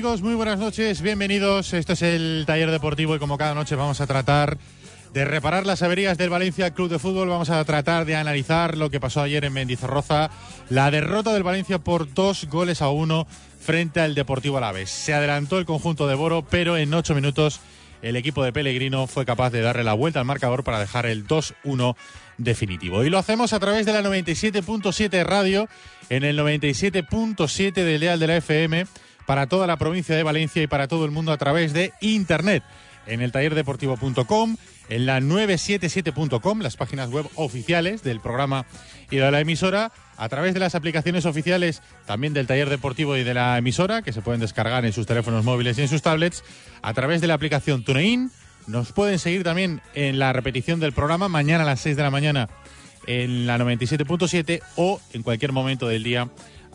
Amigos? Muy buenas noches, bienvenidos. Esto es el taller deportivo y como cada noche vamos a tratar de reparar las averías del Valencia Club de Fútbol. Vamos a tratar de analizar lo que pasó ayer en Mendizorroza, la derrota del Valencia por dos goles a uno frente al Deportivo Alavés. Se adelantó el conjunto de Boro, pero en ocho minutos el equipo de Pellegrino fue capaz de darle la vuelta al marcador para dejar el 2-1 definitivo. Y lo hacemos a través de la 97.7 radio, en el 97.7 del Leal de la FM, para toda la provincia de Valencia y para todo el mundo a través de Internet, en el tallerdeportivo.com, en la 977.com, las páginas web oficiales del programa y de la emisora, a través de las aplicaciones oficiales también del taller deportivo y de la emisora, que se pueden descargar en sus teléfonos móviles y en sus tablets, a través de la aplicación TuneIn. Nos pueden seguir también en la repetición del programa mañana a las 6 de la mañana en la 97.7 o en cualquier momento del día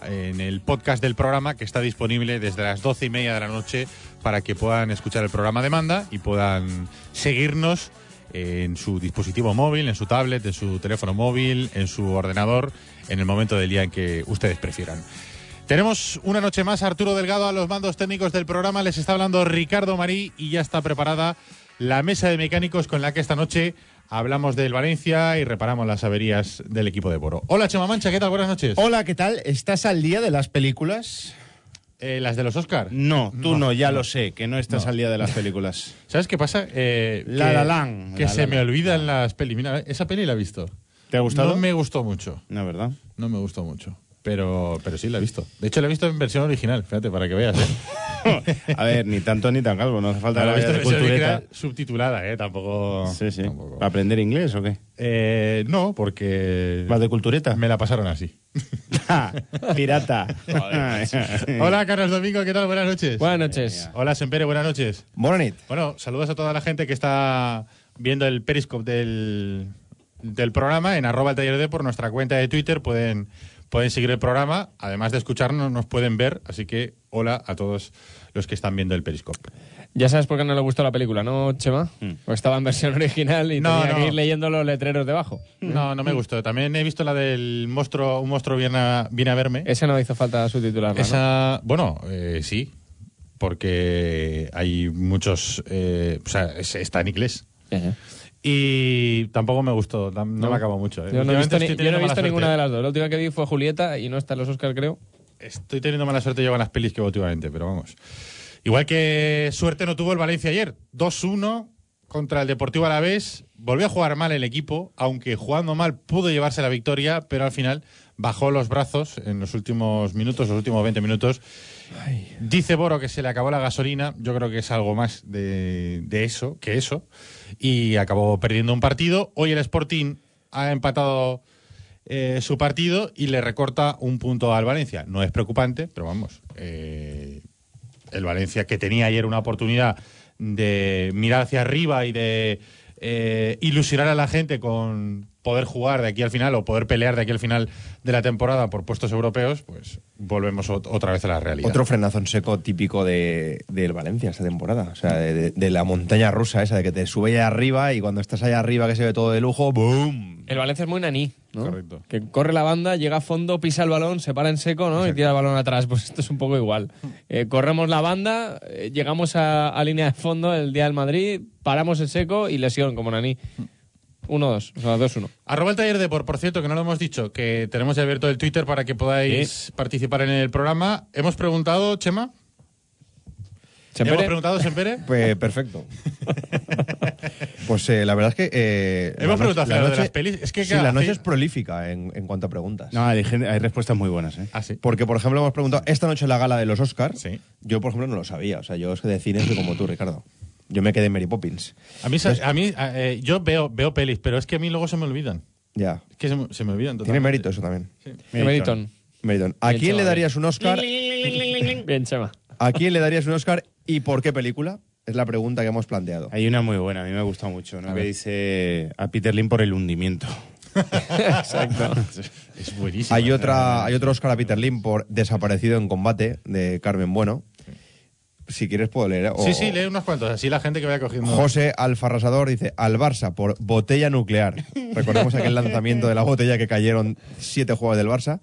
en el podcast del programa que está disponible desde las doce y media de la noche para que puedan escuchar el programa de manda y puedan seguirnos en su dispositivo móvil, en su tablet, en su teléfono móvil, en su ordenador, en el momento del día en que ustedes prefieran. Tenemos una noche más Arturo Delgado a los mandos técnicos del programa. Les está hablando Ricardo Marí y ya está preparada la mesa de mecánicos con la que esta noche hablamos del Valencia y reparamos las averías del equipo de Boro. Hola Chema Mancha, ¿qué tal? Buenas noches. Hola, ¿qué tal? ¿Estás al día de las películas? Eh, ¿Las de los Oscar? No, tú no, No, ya no. lo sé, que no estás No. al día de las películas. ¿Sabes qué pasa? Eh, La que, La Land, Que La se La me olvidan las pelis. Mira, esa peli la he visto. ¿Te ha gustado? No me gustó mucho. No, ¿verdad? No me gustó mucho. Pero, pero sí la he visto. De hecho, la he visto en versión original, fíjate, para que veas. ¿eh? A ver, ni tanto ni tan calvo, no hace falta la la he visto en versión original subtitulada, ¿eh? Tampoco. Sí, sí. tampoco. ¿Para aprender inglés o qué? Eh, no, porque. ¿Vas de cultureta? Me la pasaron así. Pirata. Hola, Carlos Domingo, ¿qué tal? Buenas noches. Buenas noches. Hola, Sempere, buenas noches. Bonanit. Bueno, saludos a toda la gente que está viendo el Periscope del, del programa en arroba el taller de por nuestra cuenta de Twitter. Pueden, pueden seguir el programa. Además de escucharnos, nos pueden ver. Así que hola a todos los que están viendo el Periscope. Ya sabes por qué no le gustó la película, ¿no, Chema? Porque estaba en versión original y No, tenía no. que ir leyendo los letreros debajo. No, no me gustó. También he visto la del monstruo, un monstruo viene a, viene a verme. Esa no hizo falta subtitularla, ¿no? Esa, bueno, eh, sí, porque hay muchos, eh, o sea, es- está en inglés. Ajá. Y tampoco me gustó, no, no me acabó mucho. eh. Yo no he visto, ni- yo no he visto ninguna de las dos. La última que vi fue Julieta y no está en los Oscar, creo. Estoy teniendo mala suerte yo con las pelis que veo últimamente, pero vamos. Igual que suerte no tuvo el Valencia ayer. 2-1 contra el Deportivo Alavés. Volvió a jugar mal el equipo, aunque jugando mal pudo llevarse la victoria, pero al final bajó los brazos en los últimos minutos, los últimos 20 minutos. Dice Boro que se le acabó la gasolina. Yo creo que es algo más de, de eso que eso. Y acabó perdiendo un partido. Hoy el Sporting ha empatado eh, su partido y le recorta un punto al Valencia. No es preocupante, pero vamos. eh, el Valencia que tenía ayer una oportunidad de mirar hacia arriba y de eh, ilusionar a la gente con poder jugar de aquí al final o poder pelear de aquí al final de la temporada por puestos europeos, pues volvemos ot- otra vez a la realidad. Otro frenazo en seco típico de, del Valencia esta temporada. O sea, de, de- de la montaña rusa esa, de que te sube allá arriba y cuando estás allá arriba que se ve todo de lujo, ¡boom! El Valencia es muy naní, ¿no? Correcto. Que corre la banda, llega a fondo, pisa el balón, se para en seco, ¿no? Y tira el balón atrás. Pues esto es un poco igual. Eh, corremos la banda, eh, llegamos a, a línea de fondo el día del Madrid, paramos en seco y lesión, como naní. 1-2, o sea, 2-1. Arroba el taller de por, por cierto, que no lo hemos dicho, que tenemos ya abierto el Twitter para que podáis participar en el programa. Hemos preguntado, Chema. Sempere. Hemos preguntado, Sempere. Pues perfecto. pues eh, la verdad es que. eh, Hemos la preguntado la acerca de noche- las pelis. Es que, sí, la noche es prolífica en, en cuanto a preguntas. No, hay, hay respuestas muy buenas, ¿eh? Ah, sí. Porque, por ejemplo, hemos preguntado esta noche en la gala de los Oscars. Sí. Yo, por ejemplo, no lo sabía. O sea, yo es que de cine soy como tú, Ricardo. Yo me quedé en Mary Poppins. A mí, a mí eh, yo veo, veo pelis, pero es que a mí luego se me olvidan. Ya. Es que se me, se me olvidan Tiene totalmente. mérito eso también. Meriton. Meriton. ¿A Bien, quién le darías un Oscar? Bien, Chema. ¿A quién le darías un Oscar y por qué película? Es la pregunta que hemos planteado. Hay una muy buena, a mí me ha gustado mucho, ¿no? Que dice a Peter Lim por el hundimiento. Exacto. Es buenísimo. Hay otra, hay otro Oscar a Peter Lim por Desaparecido en combate de Carmen Bueno. Si quieres puedo leer. ¿eh? O- Sí, sí, lee unos cuantos. Así la gente que vaya cogiendo. José Alfarrasador dice al Barça por botella nuclear. Recordemos aquel lanzamiento de la botella que cayeron siete jugadores del Barça.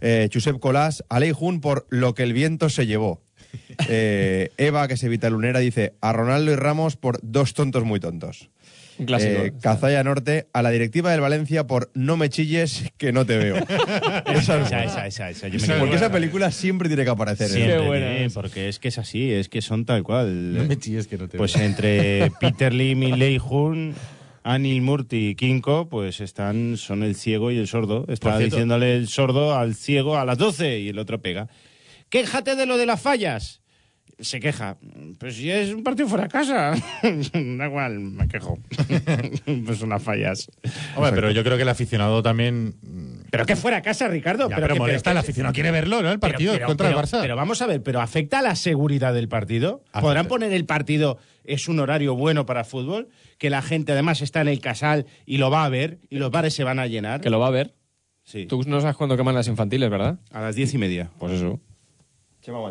Eh, Josep Colás, a Lei Jun por lo que el viento se llevó. Eh, Eva, que se evita lunera, dice a Ronaldo y Ramos por dos tontos muy tontos. Eh, Cazalla Norte, a la directiva del Valencia por no me chilles que no te veo. esa es Esa, esa, esa, esa. Yo me Porque esa película siempre tiene que aparecer. ¿eh? Siempre, Qué buena ¿eh? porque es que es así, es que son tal cual. No me chilles que no te Pues veo. entre Peter Lim y Lei Jun, Anil Murti y Kinko, pues están, son el ciego y el sordo. Está diciéndole el sordo al ciego a las 12 y el otro pega. Quéjate de lo de las fallas. Se queja. Pues si es un partido fuera de casa. da igual, me quejo. pues son las fallas. Hombre, pero yo creo que el aficionado también. Pero que fuera a casa, Ricardo. Ya, pero, que- molesta, el aficionado quiere verlo, ¿no? El partido pero- contra pero- el Barça. Pero vamos a ver, ¿pero afecta a la seguridad del partido? ¿Podrán poner el partido, es un horario bueno para fútbol? Que la gente además está en el casal y lo va a ver y los bares se van a llenar. Que lo va a ver. Sí. Tú no sabes cuándo queman las infantiles, ¿verdad? A las diez y media. Pues eso.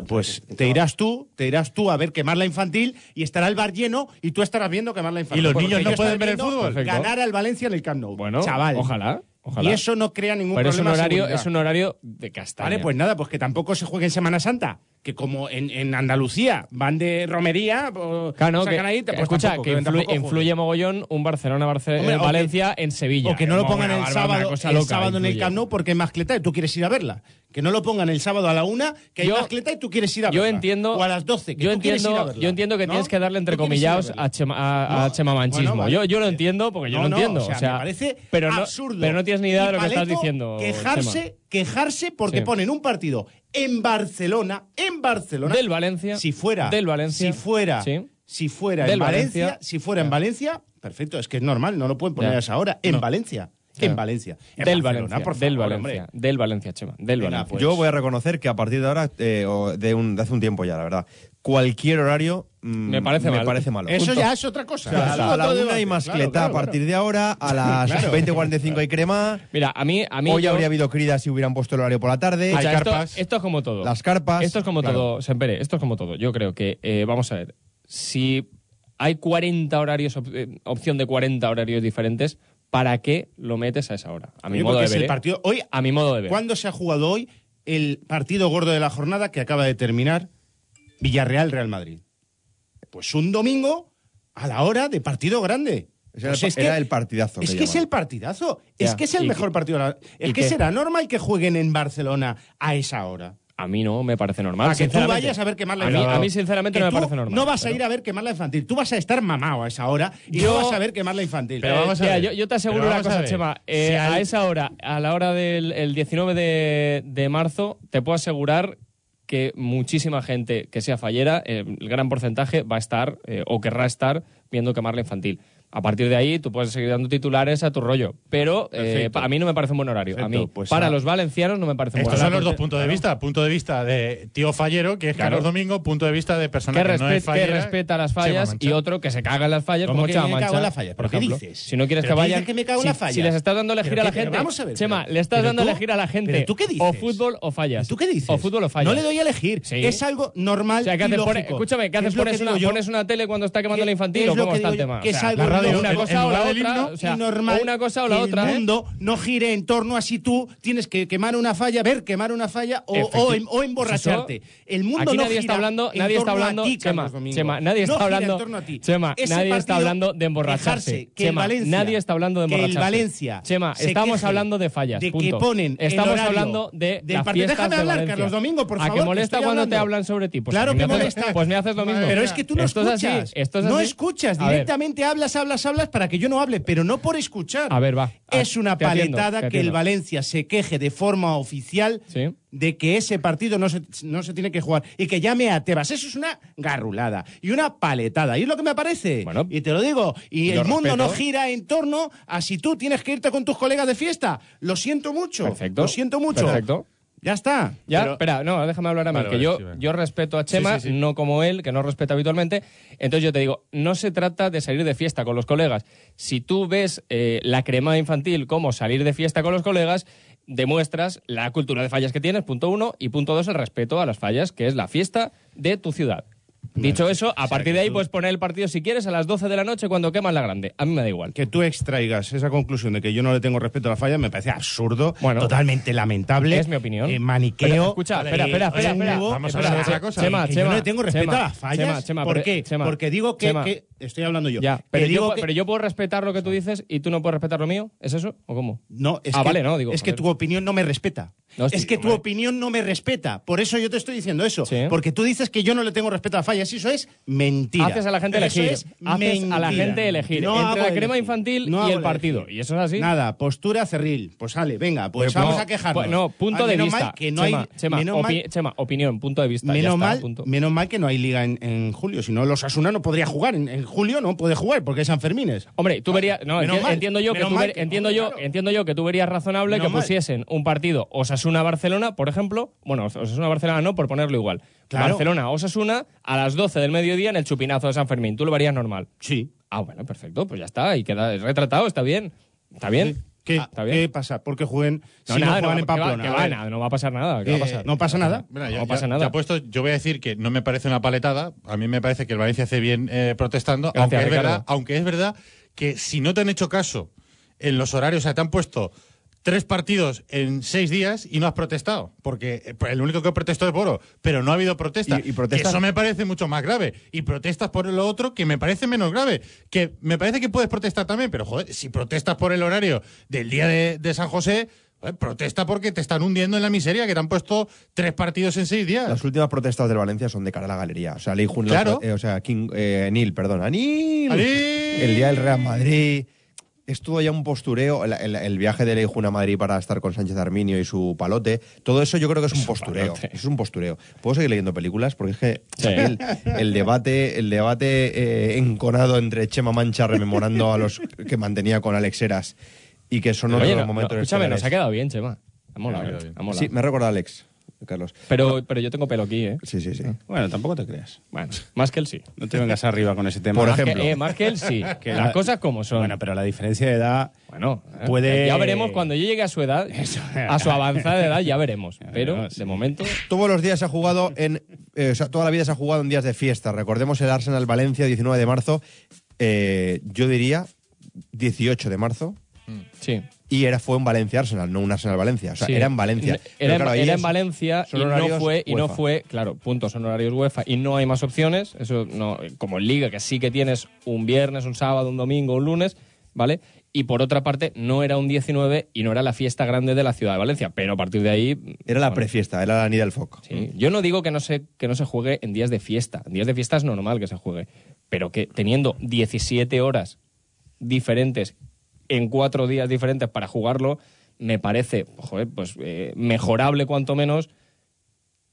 Pues te irás tú, te irás tú a ver quemar la infantil y estará el bar lleno y tú estarás viendo quemar la infantil. ¿Y los niños no pueden ver el fútbol? Ganar al Valencia en el Camp Nou. Bueno, chaval. ojalá. Ojalá. Y eso no crea ningún Pero es un problema. de horario, es un horario de castaña. Vale, pues nada, pues que tampoco se juegue en Semana Santa. Que como en, en Andalucía van de romería, o Claro, no, sacan que, ahí, pues escucha, tampoco, que influye, mogollón un Barcelona Barce- Hombre, eh, que- Valencia en Sevilla. O que no lo Es pongan el sábado, el sábado en el. Camp Nou porque hay mascleta y tú quieres ir a verla. Que no lo pongan el sábado a la una, que hay Yo- mascleta y tú quieres ir a Yo verla. entiendo. O a las 12, que yo tú quieres ir a entiendo, verla. yo entiendo que ¿No? tienes que darle ir entrecomillados a, chema, a, a bueno, vale. yo, yo lo entiendo porque yo No, lo entiendo. o sea, me parece absurdo. Pero no tienes ni idea de lo que estás diciendo. Quejarse, Chema. quejarse porque Sí. ponen un partido en Barcelona, en Barcelona. Del Valencia. Si fuera. Del Valencia. Si fuera. Sí. Si fuera Del en Valencia, Valencia. Si fuera en Valencia, perfecto, es que es normal, no lo pueden poner Ya. a esa hora. En Valencia. Claro. En Valencia. En Del Barcelona, Valencia. por del favor, Valencia. hombre. Del Valencia, Chema. Del Venga, Valencia. pues. Yo voy a reconocer que a partir de ahora, eh, o de, un- de hace un tiempo ya, la verdad, cualquier horario mm, Me parece me mal. parece malo. Eso Punto. ya es otra cosa. O sea, a la, una hay mascleta, Claro, claro, a partir de ahora, a las Claro. 20.45 hay crema. Mira, a mí. A mí Hoy yo- habría habido crida si hubieran puesto el horario por la tarde. O sea, esto- carpas. Esto, es como todo. Las carpas. Esto es como claro. todo, Sempere, esto es como todo. Yo creo que, eh, vamos a ver, si hay 40 horarios, op- eh, opción de 40 horarios diferentes, ¿para qué lo metes a esa hora? A mi modo de ver. el ¿eh? partido. Hoy, A mi modo de ver. ¿Cuándo se ha jugado hoy el partido gordo de la jornada que acaba de terminar Villarreal-Real Madrid? Pues un domingo a la hora de partido grande. Pues el, es era que- el partidazo. Es que que es el partidazo. Ya. Es que es el ¿Y mejor qué- partido. Es que será normal que jueguen en Barcelona a esa hora. A mí no me parece normal. Para que tú vayas a ver quemar la a mí, infantil. a mí, sinceramente, Que no me parece normal. No vas a ir a ver quemar la infantil. Tú vas a estar mamado a esa hora y Yo- no vas a ver quemar la infantil. Pero Eh, vamos a mira, ver. Yo, yo te aseguro una a cosa. Chema. Eh, Si al- A esa hora, a la hora del el 19 de, de marzo, te puedo asegurar que muchísima gente que sea fallera, eh, el gran porcentaje va a estar eh, o querrá estar viendo quemar la infantil. A partir de ahí tú puedes seguir dando titulares a tu rollo. Pero eh, a mí no me parece un buen horario. a mí, pues para a- los valencianos no me parece un buen Estos son horario. los dos puntos de vista. Punto de vista de tío fallero, que es Claro. Carlos Domingo, punto de vista de persona Que, que, no es que fallera. respeta las fallas y otro que se caga en las fallas ¿Cómo como que Chema me Mancha, cago en la falla? por ¿Pero qué ejemplo. dices? Si no quieres ¿Pero que qué dices vayan, que me cago en si, la falla? si les estás dando a elegir ¿Pero a la gente, vamos a ver, Chema, pero- le estás dando elegir a la gente ¿pero tú qué dices? o fútbol o fallas. ¿Tú qué dices? O fútbol o fallas. No le doy a elegir. Es algo normal O sea, ¿qué y lógico. escúchame, ¿qué Es haces? Pones que una, tele cuando está quemando ¿Qué- la infantil o cómo que está el tema? Radio, una cosa o la otra. O sea, normal una cosa o la otra. El ¿eh? mundo no gire en torno a si tú tienes que quemar una falla, ver quemar una falla o, em- o emborracharte. El mundo Aquí no nadie está gira hablando, en nadie está torno a hablando, ti, Chema. Chema, nadie está hablando, en torno a ti. Chema, Ese nadie está hablando de emborracharse. que Chema, Valencia- nadie está hablando de que el emborracharse. Valencia Chema, estamos hablando de fallas. de que ponen Estamos hablando de del partido. Déjame hablar. Carlos Domingo, por ¿A favor, que que molesta cuando te hablando? hablan sobre ti? Pues claro a que molesta. Pues me haces lo mismo. Pero es que tú no escuchas. no escuchas. A Directamente hablas, hablas, hablas para que yo no hable, pero no por escuchar. A ver, va. Es Ah, una te paletada que el. Valencia se queje de forma oficial Sí. de que ese partido no se, no se tiene que jugar y que llame a Tebas. Eso es una garrulada y una paletada. Y es lo que me parece. Bueno. y te lo digo. Y el mundo no gira en torno a si tú tienes que irte con tus colegas de fiesta. Lo siento mucho. Perfecto. Lo siento mucho. Perfecto. Ya está. Ya, Pero- espera, no, déjame hablar a mí, Vale, que vale, yo, sí, yo respeto a Chema, Sí, sí, sí. no como él, que no respeta habitualmente. Entonces yo te digo, no se trata de salir de fiesta con los colegas. Si tú ves eh, la crema infantil como salir de fiesta con los colegas, demuestras la cultura de fallas que tienes, punto uno, y punto dos, el respeto a las fallas, que es la fiesta de tu ciudad. Dicho eso, a partir de ahí puedes poner el partido si quieres a las 12 de la noche cuando queman la grande. A mí me da igual. que tú extraigas esa conclusión de que yo no le tengo respeto a la falla me parece absurdo, Bueno, totalmente lamentable. es mi opinión. eh, maniqueo. Pero, escucha, espera, espera, espera. Vamos a hablar de otra cosa. Chema, que Chema, yo no le tengo respeto Chema, a las fallas. Chema, Chema, ¿Por qué? Chema, Porque digo que, Chema. que- estoy hablando yo. Ya, Que pero, digo yo, que- pero yo puedo respetar lo que tú dices y tú no puedes respetar lo mío. ¿Es eso o cómo? No, es ah, que, vale, no, digo. es que joder. tu opinión no me respeta. No, es que tu opinión no me respeta. Por eso yo te estoy diciendo eso. Sí. Porque tú dices que yo no le tengo respeto a las fallas. Y eso es mentira. Haces a la gente Eso elegir. es Haces a la gente elegir No entre la crema elegir. infantil No y el partido. elegir. ¿Y eso es así? Nada, postura cerril. Pues sale, venga, pues No, vamos a quejarnos. pues No, punto Ah, de vista. mal que no Chema, hay, Chema, menos opi- mal- Chema, opinión, punto de vista. ya Menos está, mal, punto. menos mal que no hay liga en, en julio, si no los Asuna no podría jugar. En, en julio no puede jugar porque es San Fermines. Hombre, tú verías, no, Menos enti- mal, entiendo yo que tú mal ver- que- entiendo hombre, yo, claro. entiendo yo que tú verías razonable Menos que mal. pusiesen un partido Osasuna Barcelona, por ejemplo, bueno, Osasuna Barcelona no por ponerlo igual. Claro. Barcelona Osasuna a las 12 del mediodía en el chupinazo de San Fermín. Tú lo verías normal. Sí. Ah, bueno, perfecto, pues ya está, y queda retratado, está bien. Está bien. ¿Qué, Ah. ¿Qué pasa? ¿Por qué jueguen No, si nada, no juegan en que va- Pamplona? que va, nada, no va a pasar nada. ¿qué va a Eh, pasar? ¿No pasa nada? Mira, ya, No pasa ya- nada. yo voy a decir que no me parece una paletada. A mí me parece que el Valencia hace bien eh, protestando, Gracias, aunque, es verdad, aunque es verdad que si no te han hecho caso en los horarios, o sea, te han puesto tres partidos en seis días y no has protestado. Porque eh, el único que protestó es Boro, pero no ha habido protesta. Y- y protestas- eso me parece mucho más grave. Y protestas por lo otro que me parece menos grave. Que me parece que puedes protestar también, pero joder, si protestas por el horario del día de, de San José, joder, protesta porque te están hundiendo en la miseria, que te han puesto tres partidos en seis días. Las últimas protestas del Valencia son de cara a la galería. O sea, Lei Jun- Claro. eh, o sea, King, eh, Nil, perdón. ¡Anil! El día del Real Madrid. Estuvo ya un postureo, el, el- el viaje de Lei Jun a Madrid para estar con Sánchez Arminio y su palote. Todo eso yo creo que es un postureo. palote. Es un postureo. ¿Puedo seguir leyendo películas? Porque es que Sí. el, el debate, el debate eh, enconado entre Chema Mancha rememorando a los que mantenía con Alex Heras y que son otros Oye, no, no, momentos escúchame, nos ha quedado bien, Chema. Ha molado, ha. Sí, me ha recordado a Alex, Carlos. Pero, pero yo tengo pelo aquí, ¿eh? Sí, sí, sí. Bueno, tampoco te creas. Bueno, más que él sí. No te vengas arriba con ese tema. Por Más que- ejemplo. eh, más que él sí. Que Las la- cosas como son. Bueno, pero la diferencia de edad... Bueno, eh, Puede- ya veremos cuando yo llegue a su edad, a su avanzada edad, ya veremos. Pero de momento, Todos los días se ha jugado en. eh, o sea, toda la vida se ha jugado en días de fiesta. Recordemos el Arsenal Valencia, 19 de marzo. eh, yo diría 18 de marzo. sí. Y era, fue en Valencia Arsenal, no un Arsenal Valencia. O sea, Sí. era en Valencia. Era, en- claro, ahí era en es- Valencia y no fue, y no fue, claro, puntos son horarios UEFA y no hay más opciones. Eso no, como en Liga, que sí que tienes un viernes, un sábado, un domingo, un lunes, ¿vale? Y por otra parte, no era un 19 y no era la fiesta grande de la ciudad de Valencia. Pero a partir de ahí. Era la prefiesta, era la Nida del Foc. Sí. Yo no digo que no, se, que no se juegue en días de fiesta. En días de fiesta es normal que se juegue. Pero que teniendo 17 horas diferentes en cuatro días diferentes para jugarlo, me parece joder, pues, eh, mejorable cuanto menos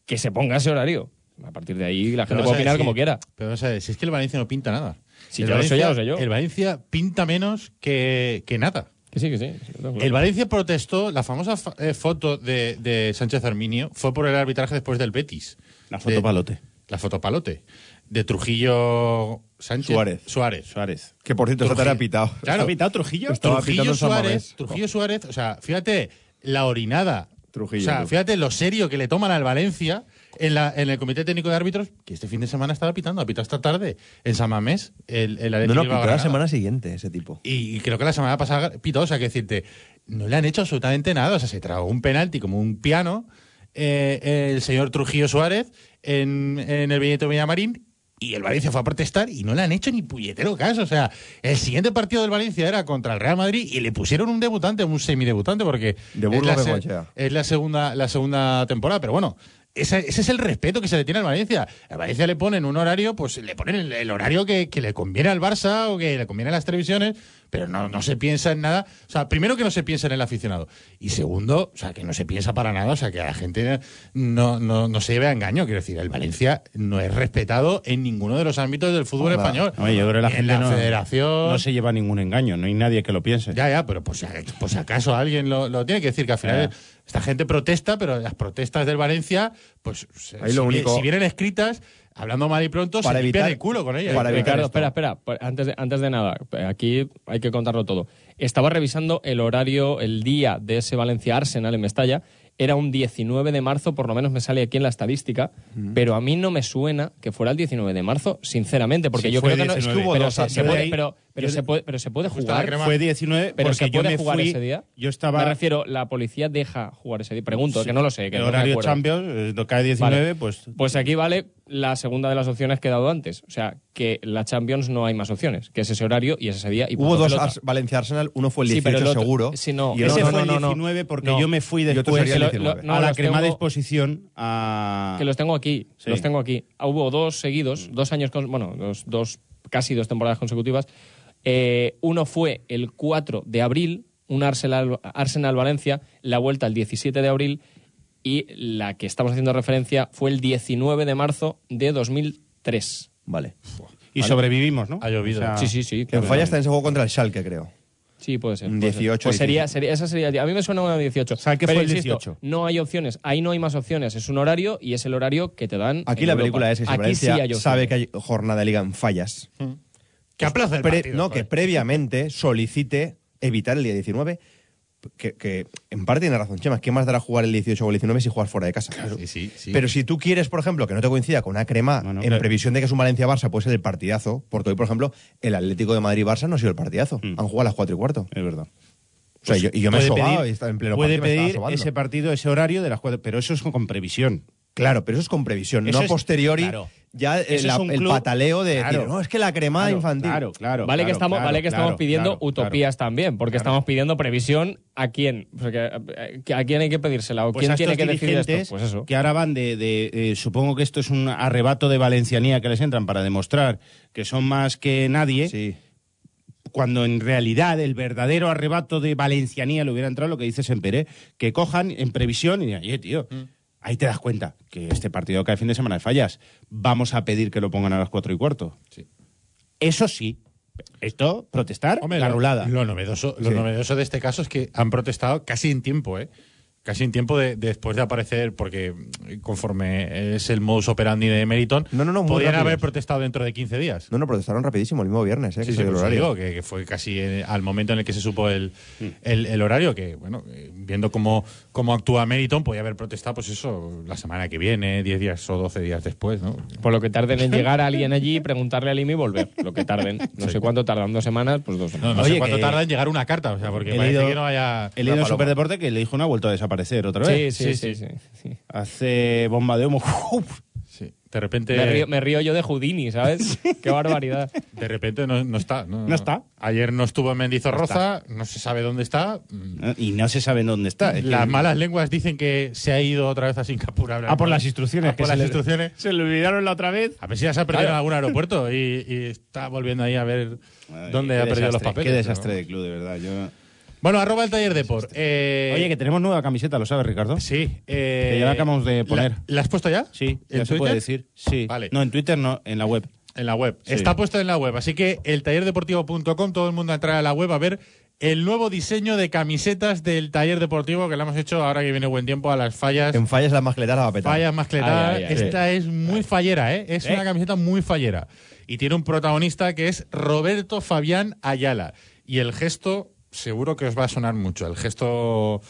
que se ponga ese horario. A partir de ahí la gente puede opinar si- como quiera. Pero vamos a ver, si es que el Valencia no pinta nada. Sí, el yo lo sé, Valencia- ya lo sé yo. El Valencia pinta menos que, que nada. Que sí, que sí. claro. El Valencia protestó, la famosa fa- eh, foto de, de Sánchez Arminio fue por el arbitraje después del Betis. La foto De- palote. La foto palote. De Trujillo Sánchez. Suárez. Suárez. Suárez. Que por cierto, Trujillo. esta ha pitado. Claro. ¿Está pitado Trujillo? Estaba Trujillo Suárez. Trujillo Suárez, o sea, fíjate la orinada. Trujillo, O sea, fíjate lo serio que le toman al Valencia en, la, en el Comité Técnico de Árbitros, que este fin de semana estaba pitando, ha pitado esta tarde en San Mamés, el, el No, no, pitó la semana siguiente ese tipo. Y, y creo que la semana pasada pitó, o sea, que decirte, no le han hecho absolutamente nada, o sea, se tragó un penalti como un piano eh, el señor Trujillo Suárez en, en el Benito Villamarín y el Valencia fue a protestar y no le han hecho ni puñetero caso. O sea, el siguiente partido del Valencia era contra el Real Madrid y le pusieron un debutante, un semidebutante, porque De es, Burgos la, de se- Goicoechea. es la segunda, la segunda temporada. Pero bueno, ese, ese es el respeto que se le tiene al Valencia. Al Valencia le ponen un horario, pues le ponen el, el horario que, que le conviene al Barça o que le conviene a las televisiones, pero no, no se piensa en nada. O sea, primero que no se piensa en el aficionado. Y segundo, o sea, que no se piensa para nada, o sea, que a la gente no, no, no se lleve a engaño. Quiero decir, el Valencia no es respetado en ninguno de los ámbitos del fútbol Hola. español. Oye, yo creo que la Ni gente en la no, federación. no se lleva ningún engaño, no hay nadie que lo piense. Ya, ya, pero pues, pues acaso alguien lo, lo tiene que decir que al final Ya. esta gente protesta, pero las protestas del Valencia, pues Ahí si, lo único- si vienen escritas, hablando mal y pronto, Para se evitar- el culo con ellas. para evitar Ricardo, esto. espera, espera. Antes de, antes de nada, aquí hay que contarlo todo. Estaba revisando el horario, el día de ese Valencia Arsenal en Mestalla. Era un 19 de marzo, por lo menos me sale aquí en la estadística, pero a mí no me suena que fuera el 19 de marzo, sinceramente, porque Sí, yo creo que no. 19. es que hubo Pero dos se- puede- pero, pero yo- se puede, pero se puede jugar. Fue 19 Pero porque se yo puede me jugar fui, ese día. Yo estaba Me refiero, la policía deja jugar ese día. Pregunto, que no lo sé. Que el horario. Champions, eh, cae 19, Vale. pues Pues aquí vale la segunda de las opciones que he dado antes. O sea, que la Champions no hay más opciones, que es ese horario y es ese día. Y Hubo dos pelota. Ars- Valencia-Arsenal, uno fue el Sí, 18 pero el otro- seguro. sí, no. y el ese no, fue el no, no, 19 porque no. yo me fui después sería el Lo- 19. lo- no, a la crema de tengo- exposición a... Que los tengo aquí, Sí. los tengo aquí. Ah, Hubo dos seguidos, dos años, con- bueno, dos, dos- casi dos temporadas consecutivas. Eh, uno fue el 4 de abril, un Arsenal, Arsenal Valencia, la vuelta el 17 de abril y la que estamos haciendo referencia fue el 19 de marzo de 2003. Vale. Y sobrevivimos, ¿no? Ha llovido. O sea, Sí, sí, sí. En claro. Falla está en ese juego contra el Schalke, creo. Sí, puede ser. Un puede ser. 18, Pues sería, 17. sería, esa sería. A mí me suena una 18. O sea, que Pero fue el insisto, 18. No hay opciones. Ahí no hay más opciones. Es un horario y es el horario que te dan. Aquí en la Europa. película es que si Aquí sí hay sabe que hay jornada de liga en fallas, Que aplaza el partido, no, joder. que previamente solicite evitar el día 19, que, que en parte tiene razón, Chema, ¿qué más dará jugar el 18 o el 19 si juegas fuera de casa? Sí, sí, sí. Pero si tú quieres, por ejemplo, que no te coincida con una crema, No, no, en claro. previsión de que es un Valencia-Barça, puede ser el partidazo, porque hoy, por ejemplo, el Atlético de Madrid-Barça no ha sido el partidazo. Mm. Han jugado a las 4 y cuarto. Es verdad. O sea, yo, y yo me he Puede sobado pedir- en pleno Puede partido, pedir ese partido, ese horario de las cuatro, pero eso es con previsión. Claro, pero eso es con previsión, Eso no a es- posteriori. claro. Ya Eso el, es la- un el club- pataleo de Claro. decir, no, es que la cremada Claro, infantil. Claro, claro. Vale que estamos, claro, vale que estamos claro, pidiendo claro, utopías también, porque estamos pidiendo previsión a quién. Porque, eh, ¿A quién hay que pedírsela? ¿O Pues quién a tiene que decidir esto? Pues eso. que ahora van de, de, eh, supongo que esto es un arrebato de valencianía que les entran para demostrar que son más que nadie, Sí. cuando en realidad el verdadero arrebato de valencianía le hubiera entrado lo que dice Semperé, que cojan en previsión y digan, oye, tío, Mm. Ahí te das cuenta que este partido cae fin de semana de fallas, vamos a pedir que lo pongan a las cuatro y cuarto. Sí. Eso sí, esto, protestar, Hombre, la lo- rulada. Lo, novedoso, lo Sí. novedoso de este caso es que han protestado casi en tiempo, ¿eh? Casi en tiempo de, después de aparecer, porque conforme es el modus operandi de Meriton, No, no, no, podrían rápidos. haber protestado dentro de 15 días. No, no, protestaron rapidísimo, el mismo viernes, ¿eh? Sí, que sí, salió el horario. digo, que, que fue casi al momento en el que se supo el, Mm. el, el horario, que bueno, eh, viendo cómo, cómo actúa Meriton, podía haber protestado, pues eso, la semana que viene, 10 días o 12 días después, ¿no? Por lo que tarden en llegar a alguien allí, preguntarle al IMI y volver. Lo que tarden. No sé cuánto tardan, dos semanas, pues dos No, semanas. no Oye, sé cuánto que- tarda en llegar una carta, o sea, porque He parece leído- que no haya... He leído. Superdeporte que el hijo no ha vuelto a desaparecer otra Sí, vez. sí, Sí, sí, sí, sí. Hace bomba de humo. Sí, de repente... Me, río, me río yo de Houdini, ¿sabes? Qué barbaridad. De repente no, no está. No, No está. Ayer no estuvo en Mendizorroza, no, se sabe dónde está. Y no se sabe dónde está. Es que- Las malas lenguas dicen que se ha ido otra vez a Singapur. a Ah, por las instrucciones. Ah, que por se las le- instrucciones. Se le olvidaron la otra vez. A ver si ya se ha perdido en algún aeropuerto y, y está volviendo ahí a ver dónde ha perdido los desastre, papeles. Qué desastre pero- de club, de verdad. Yo... Bueno, arroba el taller Deport. Eh, Oye, que tenemos nueva camiseta, ¿lo sabes, Ricardo? Sí. Eh, Que ya la acabamos de poner. ¿La, la has puesto ya? Sí, ya ¿En se puede decir. Sí. Vale. No, en Twitter no, en la web. En la web. Sí. Está puesto en la web. Así que el tallerdeportivo.com, todo el mundo a entrar a la web a ver el nuevo diseño de camisetas del taller deportivo que le hemos hecho ahora que viene buen tiempo a las fallas. En fallas la mascleta la va a petar. Fallas mascletar. Ay, ay, ay. Esta es muy fallera, ¿eh? Es una camiseta muy fallera. Y tiene un protagonista que es Roberto Fabián Ayala. Y el gesto, seguro que os va a sonar mucho. El gesto.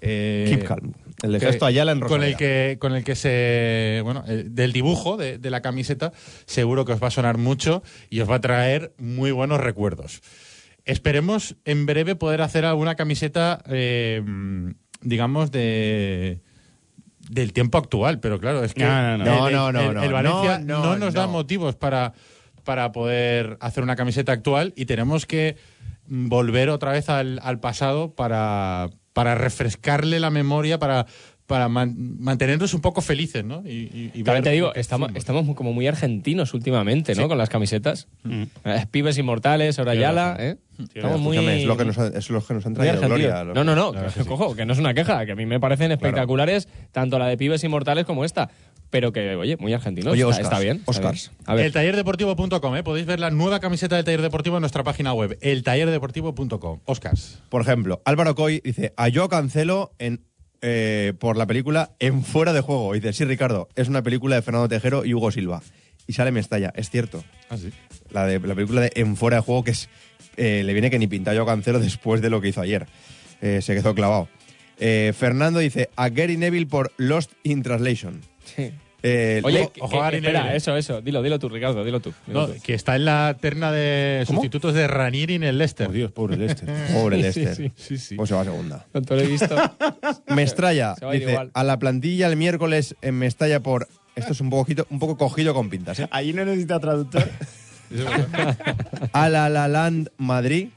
eh, Keep calm. El de gesto Ayala en con el que con el que se bueno eh, del dibujo de, de la camiseta seguro que os va a sonar mucho y os va a traer muy buenos recuerdos esperemos en breve poder hacer alguna camiseta eh, digamos de del tiempo actual pero claro es que No, no, no. el- No, el- no, no, el- no, el Valencia no, no, no, nos da motivos para para poder hacer una camiseta actual y tenemos que volver otra vez al, al pasado para, para refrescarle la memoria, para, para man- mantenernos un poco felices, ¿no? Y, y- y También te digo, estamos, estamos como muy argentinos últimamente, ¿no? Con las camisetas. Eh, Pibes inmortales, ahora Yala. ¿eh? Estamos muy... Es lo que nos, ha- es lo que nos han traído. Gloria. lo- No, no, no, La verdad que, que sí. cojo, que no es una queja, que a mí me parecen espectaculares tanto la de Pibes inmortales como esta. Pero que, oye, muy argentinos. Oye, está, Oscars, está bien. está Oscars. bien. A ver, Eltallerdeportivo.com, ¿eh? Podéis ver la nueva camiseta del Taller Deportivo en nuestra página web, eltallerdeportivo.com. Oscars. Por ejemplo, Álvaro Coy dice, a yo cancelo en, eh, por la película En Fuera de Juego. Dice, sí, Ricardo, es una película de Fernando Tejero y Hugo Silva. Y sale Mestalla, es cierto. Ah, sí. La, de, la película de En Fuera de Juego, que es eh, le viene que ni pinta yo cancelo después de lo que hizo ayer. Eh, se quedó clavado. Eh, Fernando dice, a Gary Neville por Lost in Translation. Sí. Eh, Oye, que- ojo, que- espera, eso, eso. Dilo, dilo tú, Ricardo, dilo tú. dilo No, tú. que está en la terna de sustitutos de Ranieri en el Leicester. Oh, Dios, pobre Lester. pobre Sí, Lester. sí, Sí, sí. Pues se va a segunda. Tanto lo he visto. Mestralla Se va a ir dice, igual. a la plantilla el miércoles en Mestalla por... Esto es un poquito, un poco cogido con pintas, ¿eh? Allí no necesita traductor. A la La Land Madrid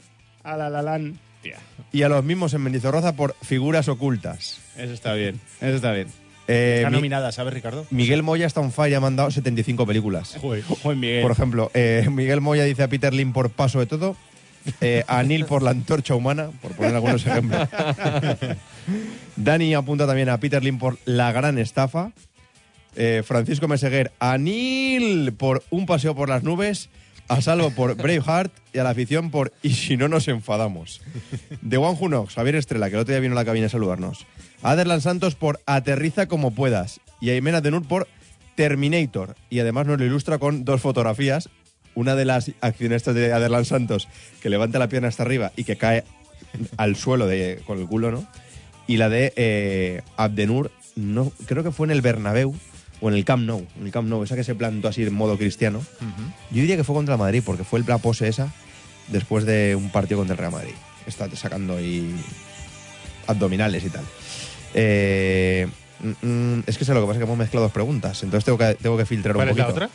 A la la lan. Tía, y a los mismos en Mendizorroza por figuras ocultas. eso está bien. Eso está bien. Eh, Está Mi- nominada, ¿sabes, Ricardo? Miguel Moya está on fire y ha mandado 75 películas. Joder, Joder, Miguel. Por ejemplo, eh, Miguel Moya dice a Peter Lim por Paso de Todo, eh, a Neil por La Antorcha Humana, por poner algunos ejemplos. Dani apunta también a Peter Lim por La Gran Estafa. Eh, Francisco Meseguer a Neil por Un Paseo por las Nubes. A Salvo por Braveheart y a la afición por Y si no nos enfadamos. De Juan Junox, Javier Estrella, que el otro día vino a la cabina a saludarnos. Aderlan Santos por Aterriza como puedas. Y a Jimena Denur por Terminator. Y además nos lo ilustra con dos fotografías. Una de las accionistas de Aderlan Santos que levanta la pierna hasta arriba y que cae al suelo de, con el culo, ¿no? Y la de eh, Abdenur, no, creo que fue en el Bernabéu o en el Camp Nou. En el Camp Nou, esa que se plantó así en modo cristiano. Yo diría que fue contra el Madrid, porque fue el- la pose esa después de un partido contra el Real Madrid. Está sacando ahí abdominales y tal. Eh, mm, mm, es que sé lo que pasa, que hemos mezclado dos preguntas, entonces tengo que, tengo que filtrar un ¿Cuál es poquito. la otra?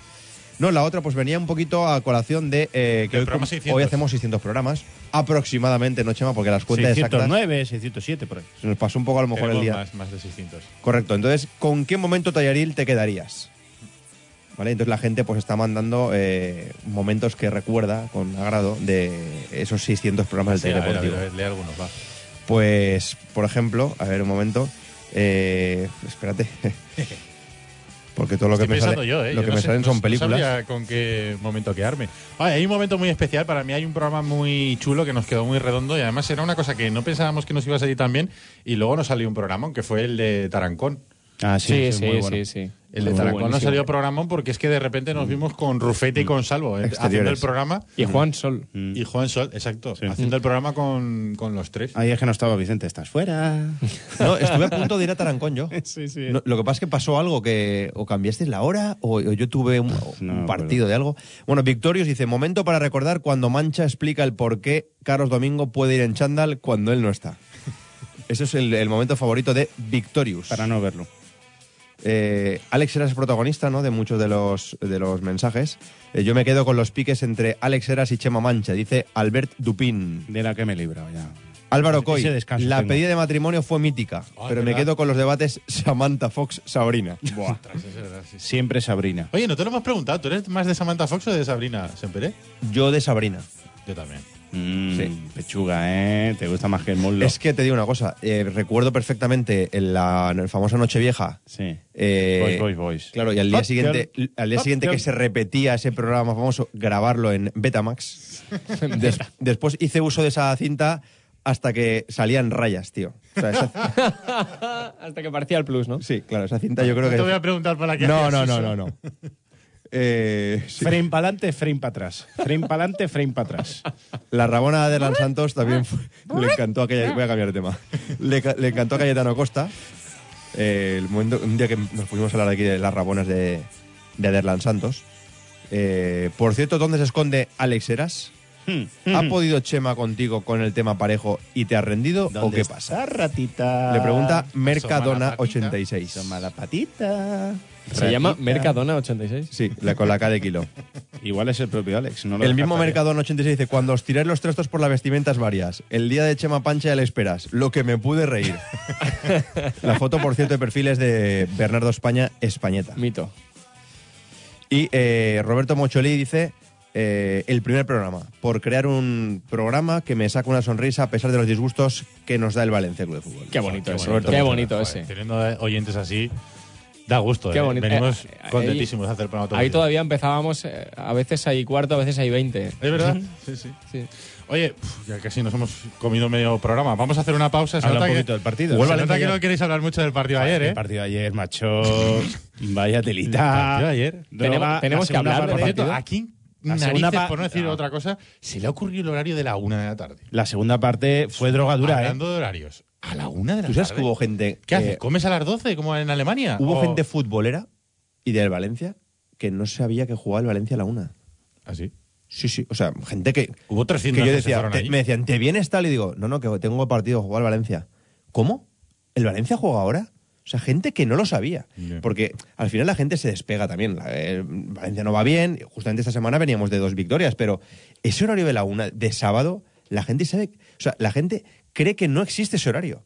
No, la otra pues venía un poquito a colación de eh, que hoy, programa com- 600. hoy hacemos 600 programas, aproximadamente, ¿no, Chema? Porque las cuentas exactas 609, 607, por ahí. se nos pasó un poco a lo mejor el día. Más, más de 600. Correcto. Entonces, ¿con qué momento tallaril te quedarías? ¿Vale? Entonces la gente pues está mandando eh, momentos que recuerda con agrado de esos 600 programas Sí, del a Taller ver, a Deportivo. ver, lee algunos, va. Pues, por ejemplo, a ver un momento. eh, espérate. Porque todo lo que me, sale- yo, ¿eh? lo Yo que no me sé- salen son no películas. sabría con qué momento quedarme. Ah, hay un momento muy especial. Para mí hay un programa muy chulo que nos quedó muy redondo y además era una cosa que no pensábamos que nos iba a salir tan bien y luego nos salió un programa que fue el de Tarancón. Ah, Sí, sí, sí, bueno. sí. El de Tarancón buenísimo. salió programón porque es que de repente nos vimos con Rufete y con Salvo eh, haciendo el programa. Y Juan Sol. Y Juan Sol, exacto. Sí. Haciendo el programa con, con los tres. Ahí es que no estaba Vicente, estás fuera. No, estuve a punto de ir a Tarancón yo. sí, sí. No, lo que pasa es que pasó algo que o cambiasteis la hora o, o yo tuve un, no partido de algo. Bueno, Victorios dice, momento para recordar cuando Mancha explica el por qué Carlos Domingo puede ir en chándal cuando él no está. Ese es el, el momento favorito de Victorious. Para no verlo. Eh, Alex Eras es protagonista ¿no? de muchos de los, de los mensajes. Eh, yo me quedo con los piques entre Alex Eras y Chema Mancha, dice Albert Dupin. De la que me he librado ya. Álvaro Coy, la tengo. pedida de matrimonio fue mítica, Ah, pero me ¿verdad? quedo con los debates Samantha Fox, Sabrina. Buah. Siempre Sabrina. Oye, no te lo hemos preguntado. ¿Tú eres más de Samantha Fox o de Sabrina Semperé? Yo de Sabrina. Yo también. Mm, Sí. Pechuga, ¿eh? Te gusta más que el muslo. Es que te digo una cosa, eh, recuerdo perfectamente en la, en la famosa Nochevieja. Sí. eh, Boys, boys, boys. Claro, y al día Hot siguiente, girl. al día Hot siguiente que girl. se repetía ese programa famoso, grabarlo en Betamax. Des- después hice uso de esa cinta hasta que salían rayas, tío. O sea, esa- Hasta que parecía el plus, ¿no? sí, claro, esa cinta yo creo No que. te voy a preguntar para qué No, hacías no, no, eso. no, no. Eh, sí. Frame para adelante, frame para atrás. Frame para adelante, frame para atrás. La Rabona de Lan Santos también fue- le encantó a Cayetano. Voy a cambiar de tema. Le, ca- le encantó a Cayetano Costa. eh, el momento, un día que nos pusimos a hablar aquí de las Rabonas de, de Aderlan Santos. Eh, por cierto, ¿dónde se esconde Alex Heras? ¿Ha podido Chema contigo con el tema parejo y te ha rendido o ¿Dónde qué está, pasa? ratita? Le pregunta Asoma la patita. Mercadona86. Toma la patita. Se llama. Mercadona 86. Sí, la, con la K de kilo. Igual es el propio Alex. No lo El mismo descartaría. Mercadona86 dice, cuando os tiráis los trastos por las vestimentas varias, el día de Chema Pancha ya le esperas, lo que me pude reír. la foto, por cierto, de perfil es de Bernardo España, Españeta. Mito. Y eh, Roberto Mocholí dice, eh, el primer programa, por crear un programa que me saca una sonrisa a pesar de los disgustos que nos da el Valencia Club de Fútbol. Qué bonito ese. Roberto Qué bonito Joder, ese. Teniendo oyentes así, da gusto. Qué ¿eh? bonito. Venimos Eh, contentísimos de hacer el programa todo el Ahí día. todavía empezábamos, eh, a veces hay cuarto, a veces hay 20. ¿Es verdad? sí, sí. Sí. Oye, ya casi nos hemos comido medio programa. Vamos a hacer una pausa. Se Habla un que- poquito del partido. Se nota que no queréis hablar mucho del partido de ayer, ¿eh? El partido de ayer, macho. Vaya telita. El partido de ayer. Droga, Tenemos- tenemos que hablar Por del partido. ¿a quién La segunda por no decir no. otra cosa, se le ha ocurrido el horario de la una de la tarde? La segunda parte fue drogadura, ¿eh? Hablando de horarios. A la una de la ¿Tú sabes tarde. que hubo gente... ¿Qué eh, haces? ¿Comes a las 12 como en Alemania? Hubo O- gente futbolera y del Valencia que no sabía que jugaba el Valencia a la una. ¿Ah, sí? Sí, sí. O sea, gente que. Hubo 300 que yo decía, te- me decían, ¿te vienes tal? Y digo, no, no, que tengo partido, jugar al Valencia. ¿Cómo? ¿El Valencia juega ahora? O sea, gente que no lo sabía. Porque al final la gente se despega también. La- el Valencia no va bien. Justamente esta semana veníamos de dos victorias, pero ese horario de la una, de sábado, la gente sabe. O sea, la gente cree que no existe ese horario.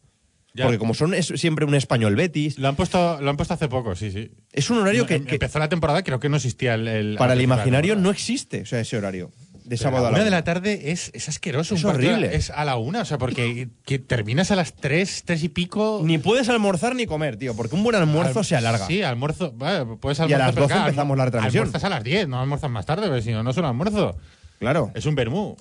Ya. Porque como son es- siempre un español Betis, Lo han, puesto, lo han puesto hace poco, sí, sí. es un horario que, Em- que Empezó la temporada, creo que no existía el. el- para el imaginario no existe, o sea, ese horario. De sábado a la una de la tarde es, es asqueroso. Es un partido horrible. Es a la una, o sea, porque que terminas a las tres, tres y pico. Ni puedes almorzar ni comer, tío, porque un buen almuerzo Al- se alarga. Sí, almuerzo. puedes Y a almorzar. las pero 12 claro, empezamos la retransmisión. Almuerzas a las 10, no almuerzas más tarde, porque si no, no es un almuerzo. Claro. Es un vermú.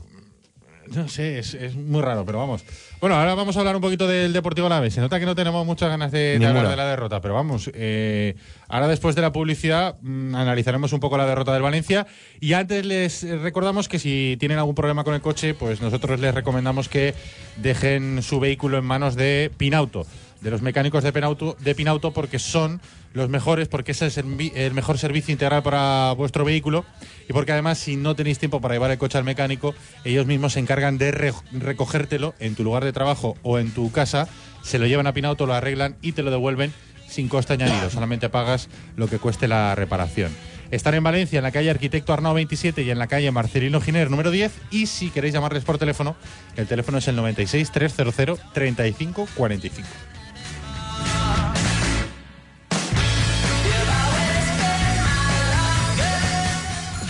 No sé, es, es muy raro, pero vamos. Bueno, ahora vamos a hablar un poquito del Deportivo Alavés. Se nota que no tenemos muchas ganas de, hablar de la derrota, pero vamos. eh, ahora después de la publicidad mm, analizaremos un poco la derrota del Valencia y antes les recordamos que si tienen algún problema con el coche, pues nosotros les recomendamos que dejen su vehículo en manos de Pinauto, de los mecánicos de Pinauto, de Pinauto porque son los mejores, porque ese es el, mejor servicio integral para vuestro vehículo y porque además si no tenéis tiempo para llevar el coche al mecánico, ellos mismos se encargan de re- recogértelo en tu lugar de trabajo o en tu casa, se lo llevan a Pinauto, lo arreglan y te lo devuelven sin coste añadido, solamente pagas lo que cueste la reparación. Están en Valencia, en la calle Arquitecto Arnau 27 y en la calle Marcelino Giner número 10. Y si queréis llamarles por teléfono, el teléfono es el 96 300 35 45.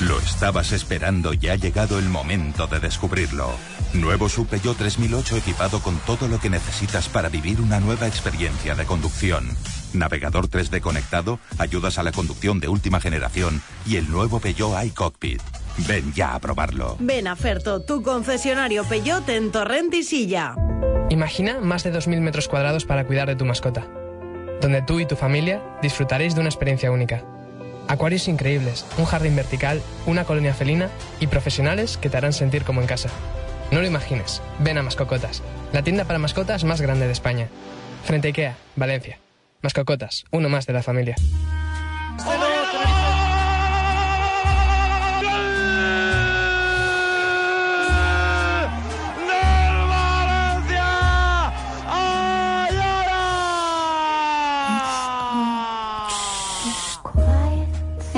Lo estabas esperando y ha llegado el momento de descubrirlo. Nuevo Sub Peugeot 3008 equipado con todo lo que necesitas para vivir una nueva experiencia de conducción. Navegador 3D conectado, ayudas a la conducción de última generación y el nuevo Peugeot iCockpit. Ven ya a probarlo. Ven a Ferto, tu concesionario Peyote en Torrent y Silla. Imagina más de 2.000 metros cuadrados para cuidar de tu mascota, donde tú y tu familia disfrutaréis de una experiencia única. Acuarios increíbles, un jardín vertical, una colonia felina y profesionales que te harán sentir como en casa. No lo imagines, ven a Mascocotas, la tienda para mascotas más grande de España. Frente a Ikea, Valencia. Mascocotas, uno más de la familia.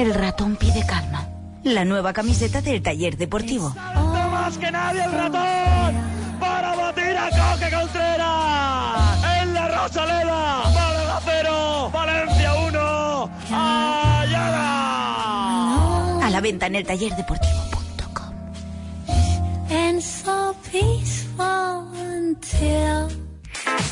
El ratón pide calma. La nueva camiseta del taller deportivo. más que nadie el ratón para batir a Coque Contreras en la Rosaleda. Málaga 0, Valencia 1, Ayala. A la venta en el taller deportivo.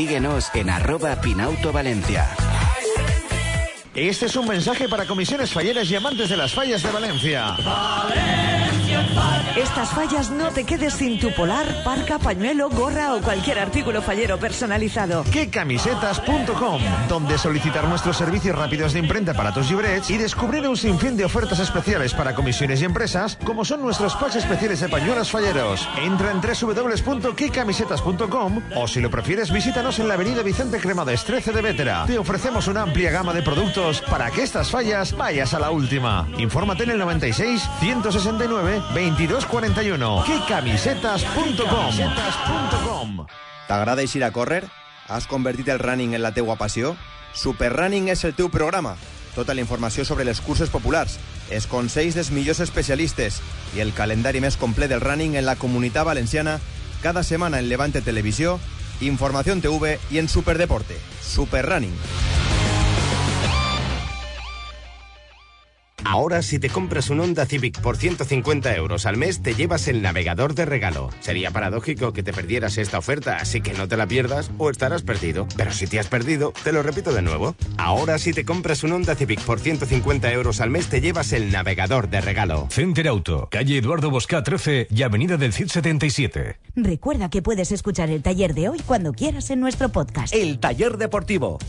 síguenos en arroba Pinauto Valencia. Este es un mensaje para comisiones falleras y amantes de las fallas de Valencia. Estas fallas no te quedes sin tu polar, parca, pañuelo, gorra o cualquier artículo fallero personalizado. Quecamisetas.com, donde solicitar nuestros servicios rápidos de imprenta para tus librets y descubrir un sinfín de ofertas especiales para comisiones y empresas, como son nuestros packs especiales de pañuelos falleros. Entra en www.quecamisetas.com o si lo prefieres visítanos en la avenida Vicente Cremades 13 de Vétera. Te ofrecemos una amplia gama de productos para que estas fallas vayas a la última. Infórmate en el 96 169 2241. Quecamisetas.com. T'agrada eixir a córrer? Has convertit el running en la teua? Super Running és el teu programa. Tota la sobre les curses populars, els consells dels millors especialistes i el calendari més complet del running en la comunitat valenciana cada setmana en Levante Televisió, Informació TV i en Superdeporte. Super Ahora, si te compras un Honda Civic por 150 euros al mes, te llevas el navegador de regalo. Sería paradójico que te perdieras esta oferta, así que no te la pierdas o estarás perdido. Pero si te has perdido, te lo repito de nuevo. Ahora, si te compras un Honda Civic por 150 euros al mes, te llevas el navegador de regalo. Center Auto, calle Eduardo Bosca 13 y Avenida del Cid 77. Recuerda que puedes escuchar el taller de hoy cuando quieras en nuestro podcast. El taller deportivo.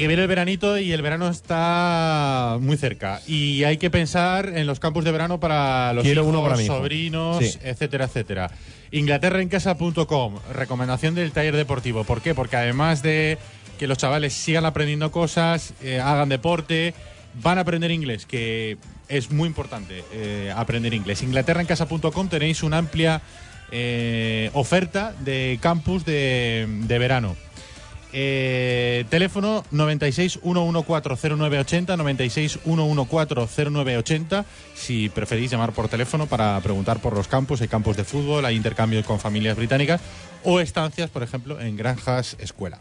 Que viene el veranito y el verano está muy cerca. Y hay que pensar en los campos de verano para los Quiero hijos, uno para hijo. sobrinos, Sí. etcétera, etcétera. Inglaterraencasa.com, recomendación del taller deportivo. ¿Por qué? Porque además de que los chavales sigan aprendiendo cosas, eh, hagan deporte, van a aprender inglés, que es muy importante eh, aprender inglés. Inglaterraencasa.com tenéis una amplia eh, oferta de campus de, de verano. Eh, teléfono 96 114 0980 96 114 0980 si preferís llamar por teléfono para preguntar por los campus, hay campos de fútbol, hay intercambios con familias británicas o estancias, por ejemplo, en granjas escuela.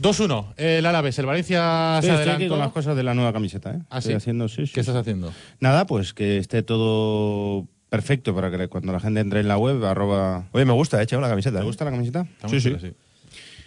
2-1, el Alavés, el Valencia Sí, se estoy aquí adelantó. con las cosas de la nueva camiseta, ¿eh? ¿Ah, Estoy sí? haciendo, sí, sí, ¿Qué sí. estás haciendo? Nada, pues que esté todo perfecto para que cuando la gente entre en la web, arroba... Oye, me gusta, eh, Chema, la camiseta. ¿Te eh. gusta la camiseta? chula, sí.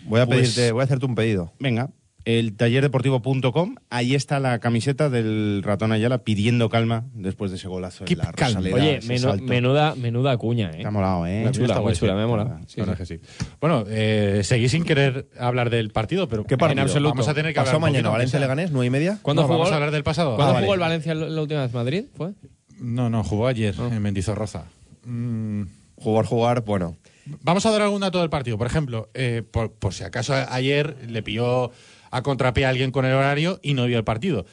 Voy a Pues- pedirte, voy a hacerte un pedido. Venga, el tallerdeportivo.com, ahí está la camiseta del ratón Ayala pidiendo calma después de ese golazo. en la Rosaleda, Oye, menu- menuda, menuda cuña, ¿eh? Está molado, ¿eh? Muy chula, Está muy guay, chula, sí. me mola. Que sí. Bueno, eh, seguís sin querer hablar del partido, pero ¿Qué partido? En absoluto. vamos a tener que Pasó hablar mañana, poquito, Valencia aunque sea. Leganés, nueve y media. ¿Cuándo No, jugó, vamos a hablar del pasado. ¿Cuándo Ah, vale. jugó el Valencia la última vez? ¿Madrid? ¿Fue? No, no, jugó ayer en Mendizorroza. Mm, Jugar, jugar, bueno. Vamos a dar algún dato del partido. Por ejemplo, eh, por, si acaso ayer le pilló a contrapié a alguien con el horario y no vio el partido.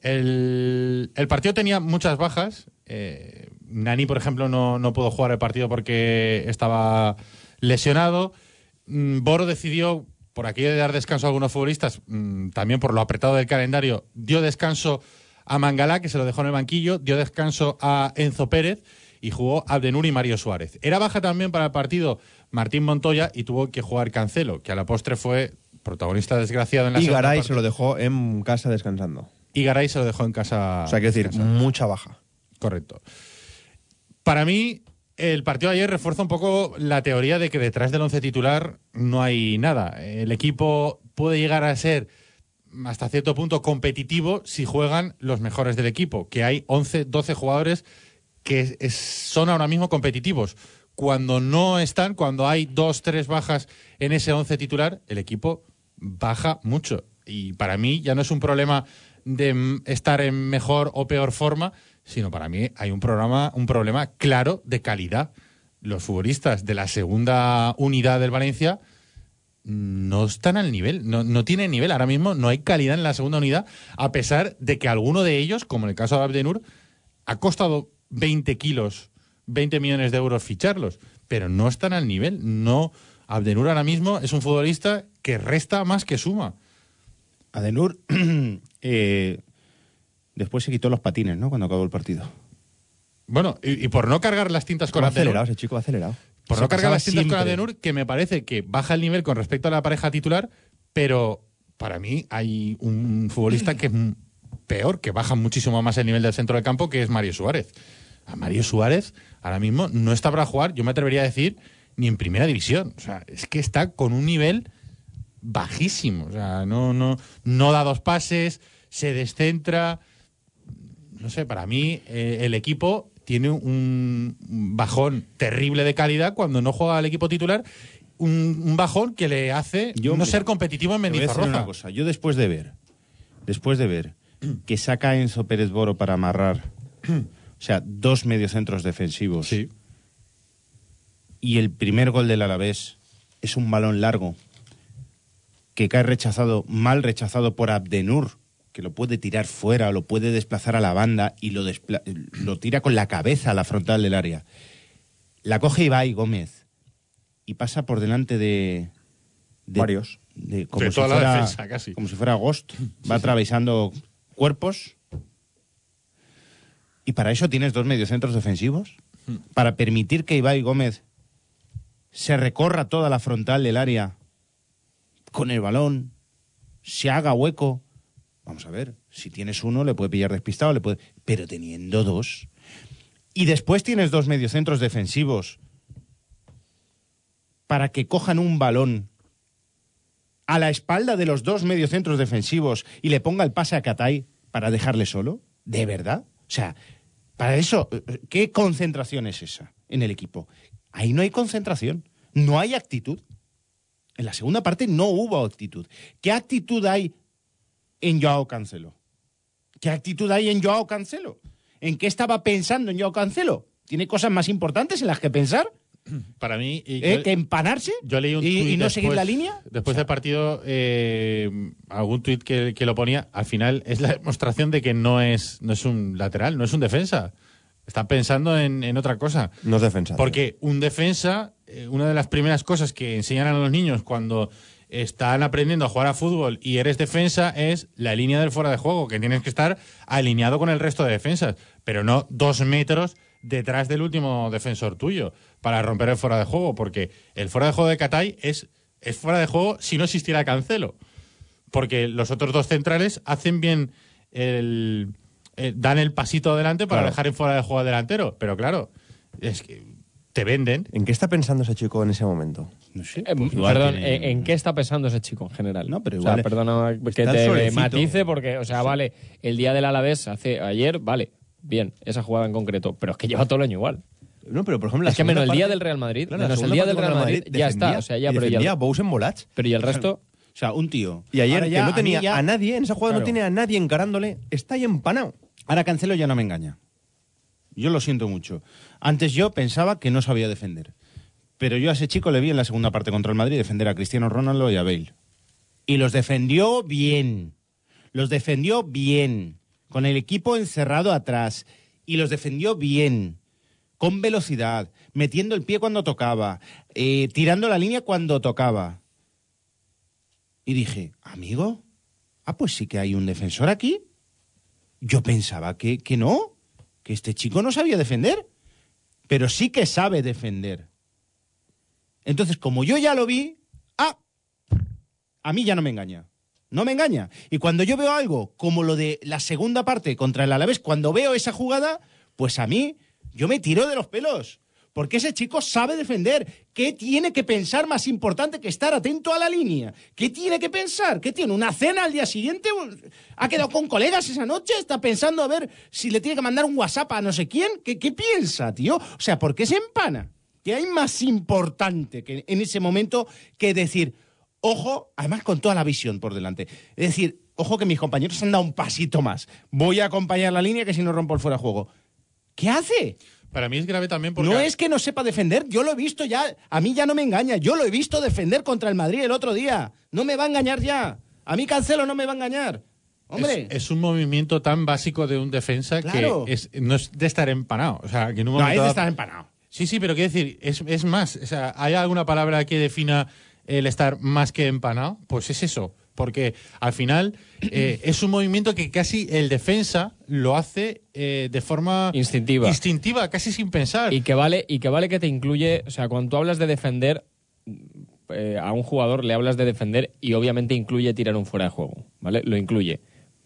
El, partido tenía muchas bajas. Eh, Nani, por ejemplo, no, no pudo jugar el partido porque estaba lesionado. Mm, Boro decidió, por aquello de dar descanso a algunos futbolistas, mm, también por lo apretado del calendario, dio descanso a Mangalá, que se lo dejó en el banquillo, dio descanso a Enzo Pérez y jugó Abdenur y Mario Suárez. Era baja también para el partido Martín Montoya y tuvo que jugar Cancelo, que a la postre fue protagonista desgraciado en la Y Garay parte. se lo dejó en casa descansando. Y Garay se lo dejó en casa. O sea, quiero decir, descansando. mucha baja. Correcto. Para mí, el partido de ayer refuerza un poco la teoría de que detrás del once titular no hay nada. El equipo puede llegar a ser hasta cierto punto competitivo si juegan los mejores del equipo, que hay 11, 12 jugadores que son ahora mismo competitivos. Cuando no están, cuando hay dos, tres bajas en ese 11 titular, el equipo baja mucho. Y para mí ya no es un problema de estar en mejor o peor forma, sino para mí hay un programa, un problema claro de calidad. Los futbolistas de la segunda unidad del Valencia no están al nivel, no, no tienen nivel. Ahora mismo no hay calidad en la segunda unidad, a pesar de que alguno de ellos, como en el caso de Abdenur, ha costado 20 kilos, 20 millones de euros ficharlos, pero no están al nivel. No, Abdenur ahora mismo es un futbolista que resta más que suma. Adenur eh, después se quitó los patines, ¿no? Cuando acabó el partido. Bueno, y, y por no cargar las tintas con Abdenur, acelerado, ese chico va acelerado. por Se no cargar las tintas con. Abdenur, que me parece que baja el nivel con respecto a la pareja titular, pero para mí hay un futbolista que es peor, que baja muchísimo más el nivel del centro del campo, que es Mario Suárez. A Mario Suárez ahora mismo no está para jugar, yo me atrevería a decir, ni en primera división. O sea, es que está con un nivel bajísimo. O sea, no, no, no da dos pases, se descentra. No sé, para mí eh, el equipo tiene un bajón terrible de calidad cuando no juega al equipo titular. Un, un bajón que le hace Yo, no mira, ser competitivo en Mendizorroza. una cosa. Yo después de ver, después de ver que saca a Enzo Pérez Boro para amarrar, o sea, dos mediocentros defensivos. Y el primer gol del Alavés es un balón largo que cae rechazado, mal rechazado por Abdenur, que lo puede tirar fuera lo puede desplazar a la banda y lo, despla- lo tira con la cabeza a la frontal del área. La coge Ibai Gómez y pasa por delante de, de- Varios. de, como, De si toda la fuera, defensa, casi. como si fuera Ghost. Va atravesando cuerpos. Y para eso tienes dos mediocentros defensivos. Hmm. Para permitir que Ibai Gómez se recorra toda la frontal del área con el balón, se haga hueco. Vamos a ver, si tienes uno le puede pillar despistado, le puede... pero teniendo dos. Y después tienes dos mediocentros defensivos para que cojan un balón a la espalda de los dos mediocentros defensivos y le ponga el pase a Catay para dejarle solo? ¿De verdad? O sea, para eso, ¿qué concentración es esa en el equipo? Ahí no hay concentración, no hay actitud. En la segunda parte no hubo actitud. ¿Qué actitud hay en Joao Cancelo? ¿Qué actitud hay en Joao Cancelo? ¿En qué estaba pensando en Joao Cancelo? ¿Tiene cosas más importantes en las que pensar? Para mí, y ¿Eh? yo- ¿Que empanarse? Yo leí un ¿Y- tuit y no seguir la línea? Después del partido, eh, algún tuit que, que lo ponía, al final es la demostración de que no es, no es un lateral, no es un defensa. Están pensando en, en otra cosa. No es defensa. Porque un defensa, eh, una de las primeras cosas que enseñan a los niños cuando están aprendiendo a jugar a fútbol y eres defensa es la línea del fuera de juego, que tienes que estar alineado con el resto de defensas, pero no dos metros detrás del último defensor tuyo para romper el fuera de juego, porque el fuera de juego de Catay es, es fuera de juego si no existiera Cancelo, porque los otros dos centrales hacen bien el... eh, dan el pasito adelante para Claro. dejar en fuera de juego al delantero, pero claro, es que te venden. ¿En qué está pensando ese chico en ese momento? No sé. Eh, perdón, ¿en, en qué está pensando ese chico en general? No, pero O sea, igual- perdona que te solecito. matice porque, o sea, vale, el día del Alavés hace ayer, vale, bien, esa jugada en concreto, pero es que lleva todo el año igual. No, pero por ejemplo, la es que menos el día del Real Madrid, Claro, la menos el día del Real Madrid, ya está, o sea, ya, pero y defendía a el, Bous en volats. pero y el resto, O sea, un tío. Y ayer Ahora que ya, no a tenía mí ya- a nadie, en esa jugada no tiene a nadie encarándole, está ahí empanado. Ahora Cancelo ya no me engaña. Yo lo siento mucho. Antes yo pensaba que no sabía defender. Pero yo a ese chico le vi en la segunda parte contra el Madrid defender a Cristiano Ronaldo y a Bale. Y los defendió bien. Los defendió bien. Con el equipo encerrado atrás. Y los defendió bien. Con velocidad. Metiendo el pie cuando tocaba. eh, tirando la línea cuando tocaba. Y dije, amigo, ah, pues sí que hay un defensor aquí. Yo pensaba que, que no, que este chico no sabía defender, pero sí que sabe defender. Entonces, como yo ya lo vi, ah, a mí ya no me engaña. No me engaña. Y cuando yo veo algo como lo de la segunda parte contra el Alavés, cuando veo esa jugada, pues a mí yo me tiro de los pelos. Porque ese chico sabe defender. ¿Qué tiene que pensar más importante que estar atento a la línea? ¿Qué tiene que pensar? ¿Qué tiene? ¿Una cena al día siguiente? ¿Ha quedado con colegas esa noche? ¿Está pensando a ver si le tiene que mandar un WhatsApp a no sé quién? ¿Qué, qué piensa, tío? O sea, ¿por qué se empana? ¿Qué hay más importante que en ese momento que decir, ojo, además con toda la visión por delante? Es decir, ojo que mis compañeros han dado un pasito más. Voy a acompañar la línea que si no rompo el fuera de juego. ¿Qué hace? Para mí es grave también porque... No es que no sepa defender, yo lo he visto ya, a mí ya no me engaña, yo lo he visto defender contra el Madrid el otro día, no me va a engañar ya, a mí Cancelo no me va a engañar. Hombre, Es, es un movimiento tan básico de un defensa Claro. que es, no es de estar empanado. O sea, que en un no, es de estar empanado. Sí, sí, pero quiero decir, es, es más. O sea, ¿hay alguna palabra que defina el estar más que empanado? Pues es eso. Porque al final eh, es un movimiento que casi el defensa lo hace eh, de forma Instintiva. instintiva, casi sin pensar. Y que vale, y que vale que te incluye, o sea, cuando tú hablas de defender, eh, a un jugador le hablas de defender y obviamente incluye tirar un fuera de juego, ¿vale? Lo incluye.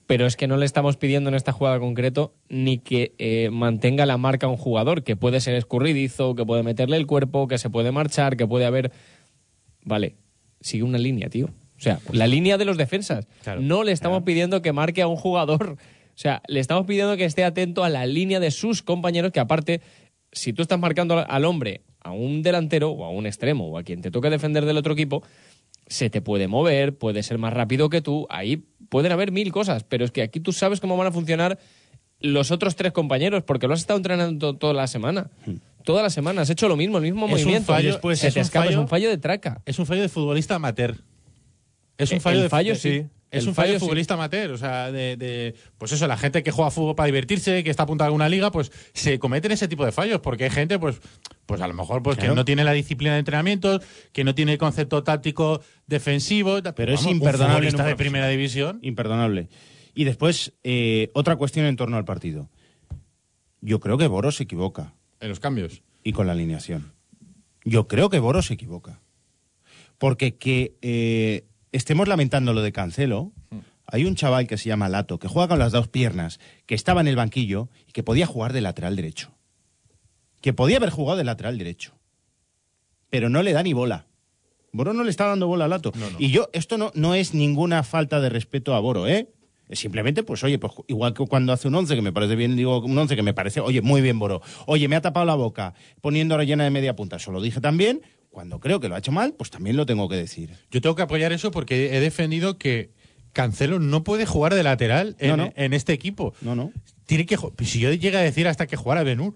Pero es que no le estamos pidiendo en esta jugada concreto ni que eh, mantenga la marca a un jugador, que puede ser escurridizo, que puede meterle el cuerpo, que se puede marchar, que puede haber... Vale, sigue una línea, tío. O sea, la línea de los defensas. no le estamos pidiendo que marque a un jugador. O sea, le estamos pidiendo que esté atento a la línea de sus compañeros, que aparte, si tú estás marcando al hombre, a un delantero o a un extremo o a quien te toque defender del otro equipo, se te puede mover, puede ser más rápido que tú, ahí pueden haber mil cosas, pero es que aquí tú sabes cómo van a funcionar los otros tres compañeros, porque lo has estado entrenando to- toda la semana. Toda la semana has hecho lo mismo, el mismo. Es un movimiento. fallo- y después se es te un escapa, es fallo- un fallo de traca. Es un fallo de futbolista amateur. Es un fallo el de fallo de- sí. Es El un fallo fallo de sí. futbolista amateur, o sea, de, de- pues eso, la gente que juega fútbol para divertirse, que está apuntada a alguna liga, pues se cometen ese tipo de fallos, porque hay gente, pues, pues a lo mejor, pues Claro. que no tiene la disciplina de entrenamientos, que no tiene el concepto táctico defensivo, Pero es Vamos, un imperdonable. en futbolista un de primera división. Imperdonable. Y después, eh, otra cuestión en torno al partido. Yo creo que Boros se equivoca. En los cambios. Y con la alineación. Yo creo que Boros se equivoca. Porque que eh, estemos lamentando lo de Cancelo, hay un chaval que se llama Lato, que juega con las dos piernas, que estaba en el banquillo y que podía jugar de lateral derecho. Que podía haber jugado de lateral derecho. Pero no le da ni bola. Boro no le está dando bola a Lato. Y yo, esto no, no es ninguna falta de respeto a Boro, ¿eh? Simplemente, pues, oye, pues igual que cuando hace un 11 que me parece bien, digo un 11 que me parece, oye, muy bien, Boro. Oye, me ha tapado la boca poniendo rellena de media punta. Eso lo dije también. Cuando creo que lo ha hecho mal, pues también lo tengo que decir. Yo tengo que apoyar eso porque he defendido que Cancelo no puede jugar de lateral en, No, no. en este equipo. No, no. Tiene que si yo llega a decir hasta que jugara Benur.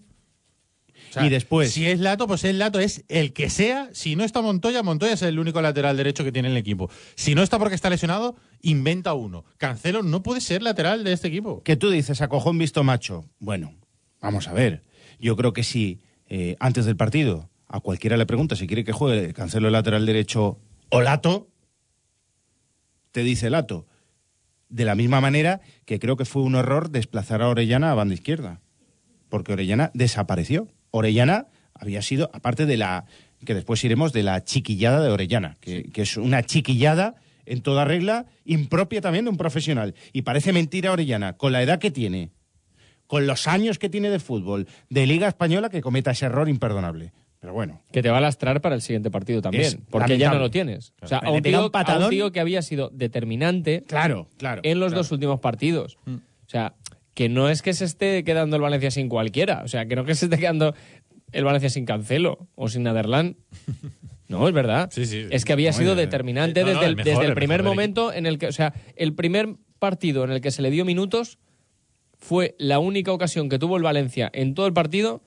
O sea, Y después- Si es Lato, pues es Lato, es el que sea. Si no está Montoya, Montoya es el único lateral derecho que tiene el equipo. Si no está porque está lesionado, inventa uno. Cancelo no puede ser lateral de este equipo. Que tú dices, a cojón visto macho. Bueno, vamos a ver. Yo creo que si eh, antes del partido a cualquiera le pregunta si quiere que juegue Cancelo el lateral derecho o Lato, te dice Lato. De la misma manera que creo que fue un error desplazar a Orellana a banda izquierda. Porque Orellana desapareció. Orellana había sido, aparte de la, que después iremos, de la chiquillada de Orellana, que, que es una chiquillada en toda regla, impropia también de un profesional. Y parece mentira Orellana, con la edad que tiene, con los años que tiene de fútbol, de Liga Española, que cometa ese error imperdonable. Pero bueno. Que te va a lastrar para el siguiente partido también. Es porque ya no lo tienes. O sea, a un, tío, un patadón. a un tío que había sido determinante Claro, claro. en los claro. dos últimos partidos. O sea, que no es que se esté quedando el Valencia sin cualquiera. O sea, que no que se esté quedando el Valencia sin Cancelo o sin Naderland. No, es verdad. Es que había sido determinante no, desde el, el mejor, desde el primer momento en el que, o sea, el primer partido en el que se le dio minutos fue la única ocasión que tuvo el Valencia en todo el partido,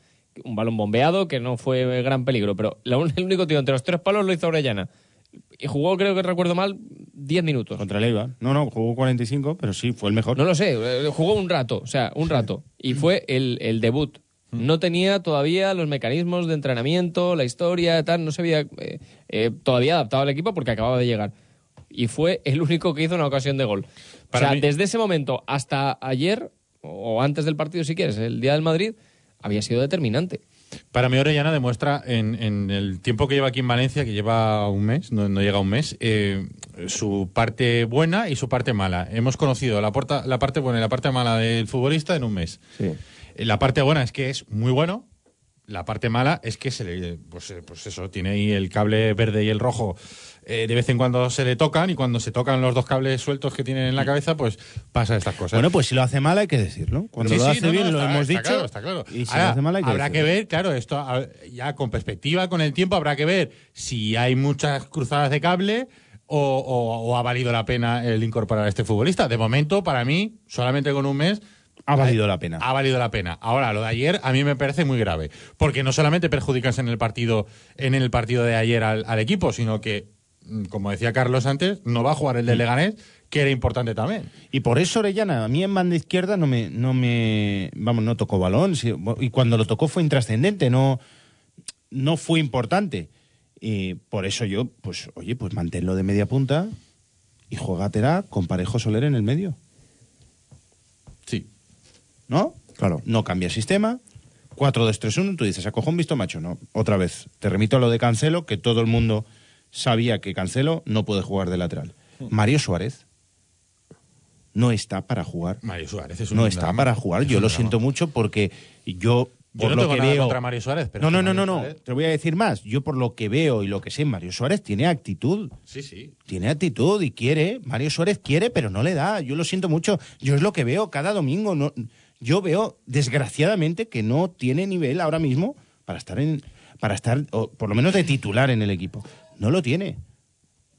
un balón bombeado que no fue gran peligro, pero la un- el único tío entre los tres palos lo hizo Orellana. Y jugó, creo que recuerdo mal, 10 minutos. Contra el Eibar. No, no, jugó 45, pero sí, fue el mejor. No lo sé, eh, jugó un rato, o sea, un rato. Y fue el, el debut. No tenía todavía los mecanismos de entrenamiento, la historia, tal, no se había eh, eh, todavía adaptado al equipo porque acababa de llegar. Y fue el único que hizo una ocasión de gol. Para o sea, mí- desde ese momento hasta ayer, o antes del partido si quieres, el día del Madrid, había sido determinante. Para mí Orellana demuestra en, en el tiempo que lleva aquí en Valencia, que lleva un mes, no, no llega a un mes, eh, su parte buena y su parte mala. Hemos conocido la, porta- la parte buena y la parte mala del futbolista en un mes. Eh, La parte buena es que es muy bueno, La parte mala es que se le, pues, eh, pues eso, tiene ahí el cable verde y el rojo. Eh, de vez en cuando se le tocan y cuando se tocan los dos cables sueltos que tienen en la cabeza, pues pasa estas cosas. Bueno, pues si lo hace mal hay que decirlo. Cuando Sí, lo hace no, bien lo está- hemos está dicho. claro, está claro. Y si Ahora, lo hace mal hay que habrá que ver, claro, esto ya con perspectiva, con el tiempo, habrá que ver si hay muchas cruzadas de cable o, o- o ha valido la pena el incorporar a este futbolista. De momento, para mí, solamente con un mes. Ha valido la pena. Ha valido la pena. Ahora, lo de ayer a mí me parece muy grave. Porque no solamente perjudicas en el partido, en el partido de ayer al, al equipo, sino que, mm, como decía Carlos antes, no va a jugar el de Leganés, que era importante también. Y por eso Orellana, a mí en banda izquierda no me, no me, vamos, no tocó balón, y cuando lo tocó fue intrascendente, no, no fue importante. Y por eso yo, pues, oye, pues manténlo de media punta y juégatela con Parejo Soler en el medio. Sí. ¿No? Claro. No cambia sistema. 4-2-3-1, tú dices, a cojón visto macho, no. Otra vez, te remito a lo de Cancelo, que todo el mundo sabía que Cancelo no puede jugar de lateral. Mario Suárez no está para jugar. Mario Suárez es un no está drama. para jugar. Es Yo lo drama. siento mucho porque yo Yo por no lo tengo que nada veo contra Mario Suárez, pero no, no, no, no, no. Suárez- Te voy a decir más. Yo por lo que veo y lo que sé, Mario Suárez tiene actitud. Sí, sí. Tiene actitud y quiere. Mario Suárez quiere, pero no le da. Yo lo siento mucho. Yo es lo que veo cada domingo. No, yo veo, desgraciadamente, que no tiene nivel ahora mismo para estar en, para estar, o por lo menos de titular en el equipo. No lo tiene.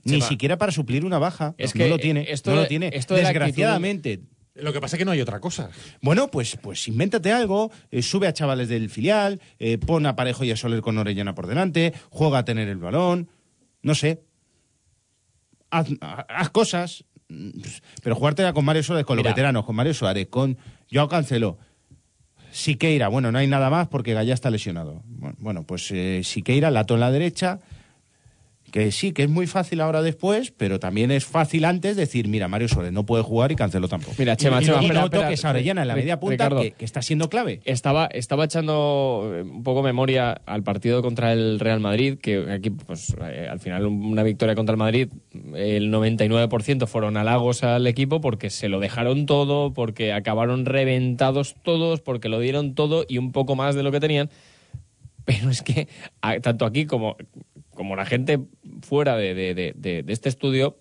Ni Chema. siquiera para suplir una baja. Es no que lo tiene. esto no lo tiene. esto Desgraciadamente. Lo que pasa es que no hay otra cosa. Bueno, pues, pues invéntate algo, eh, sube a chavales del filial, eh, pon a Parejo y a Soler con Orellana por delante, juega a tener el balón, no sé. Haz, ha- haz cosas, mm, pero jugártela con Mario Suárez, con Mira. los veteranos, con Mario Suárez, con Joao Cancelo. Siqueira, bueno, no hay nada más porque Gallá está lesionado. Bueno, Bueno, pues eh, Siqueira, lato en la derecha, que sí, que es muy fácil ahora después, pero también es fácil antes decir, mira, Mario Suárez no puede jugar y Cancelo tampoco. Mira, Chema, y, Chema, y espera, no espera, toques a Orellana en la media punta, Ricardo. que, que está siendo clave. Estaba, estaba echando eh, un poco memoria al partido contra el Real Madrid, que aquí, pues, eh, al final una victoria contra el Madrid, el 99% fueron halagos al equipo porque se lo dejaron todo, porque acabaron reventados todos, porque lo dieron todo y un poco más de lo que tenían. Pero es que tanto aquí como, como la gente fuera de, de- de- de- este estudio,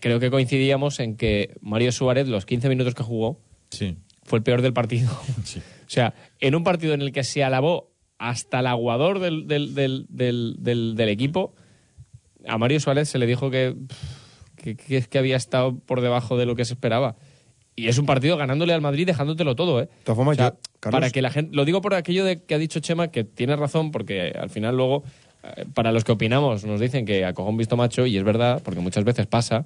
creo que coincidíamos en que Mario Suárez, los 15 minutos que jugó, fue el peor del partido. O sea, en un partido en el que se alabó hasta el aguador del, del, del, del, equipo, a Mario Suárez se le dijo que, que, que- había estado por debajo de lo que se esperaba. Y es un partido ganándole al Madrid, dejándotelo todo, ¿eh? De todas formas, O sea, yo, Carlos- para que la gente, lo digo por aquello de que ha dicho Chema, que tiene razón, porque al final luego, para los que opinamos, nos dicen que a cojón visto macho, y es verdad, porque muchas veces pasa,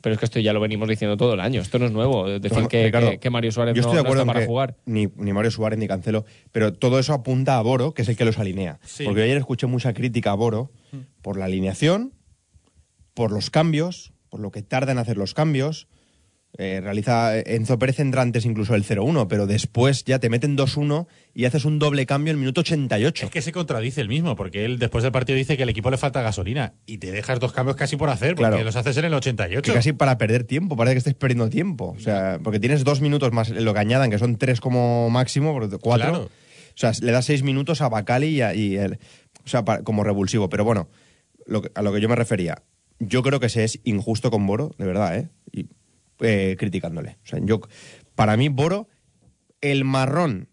pero es que esto ya lo venimos diciendo todo el año. Esto no es nuevo, eh, decir que, Ricardo, que- que Mario Suárez yo no, estoy de no acuerdo está en para que jugar. Ni, ni Mario Suárez ni Cancelo, pero todo eso apunta a Boro, que es el que los alinea. Sí. Porque ayer escuché mucha crítica a Boro por la alineación, por los cambios, por lo que tarda en hacer los cambios. Eh, realiza Enzo Pérez entra antes incluso el 0-1, pero después ya te meten 2-1 y haces un doble cambio en el minuto 88. Es que se contradice el mismo, porque él después del partido dice que al equipo le falta gasolina y te dejas dos cambios casi por hacer, porque Claro. los haces en el 88. Que casi para perder tiempo, parece que estés perdiendo tiempo. O sea, porque tienes dos minutos más lo que añadan, que son tres como máximo, cuatro. Claro. O sea, le das seis minutos a Bacali y, a- y el, o sea, como revulsivo. Pero bueno, lo que- a lo que yo me refería, yo creo que se es injusto con Boro, de verdad, ¿eh? Y, eh, criticándole. O sea, yo, para mí, Boro, el marrón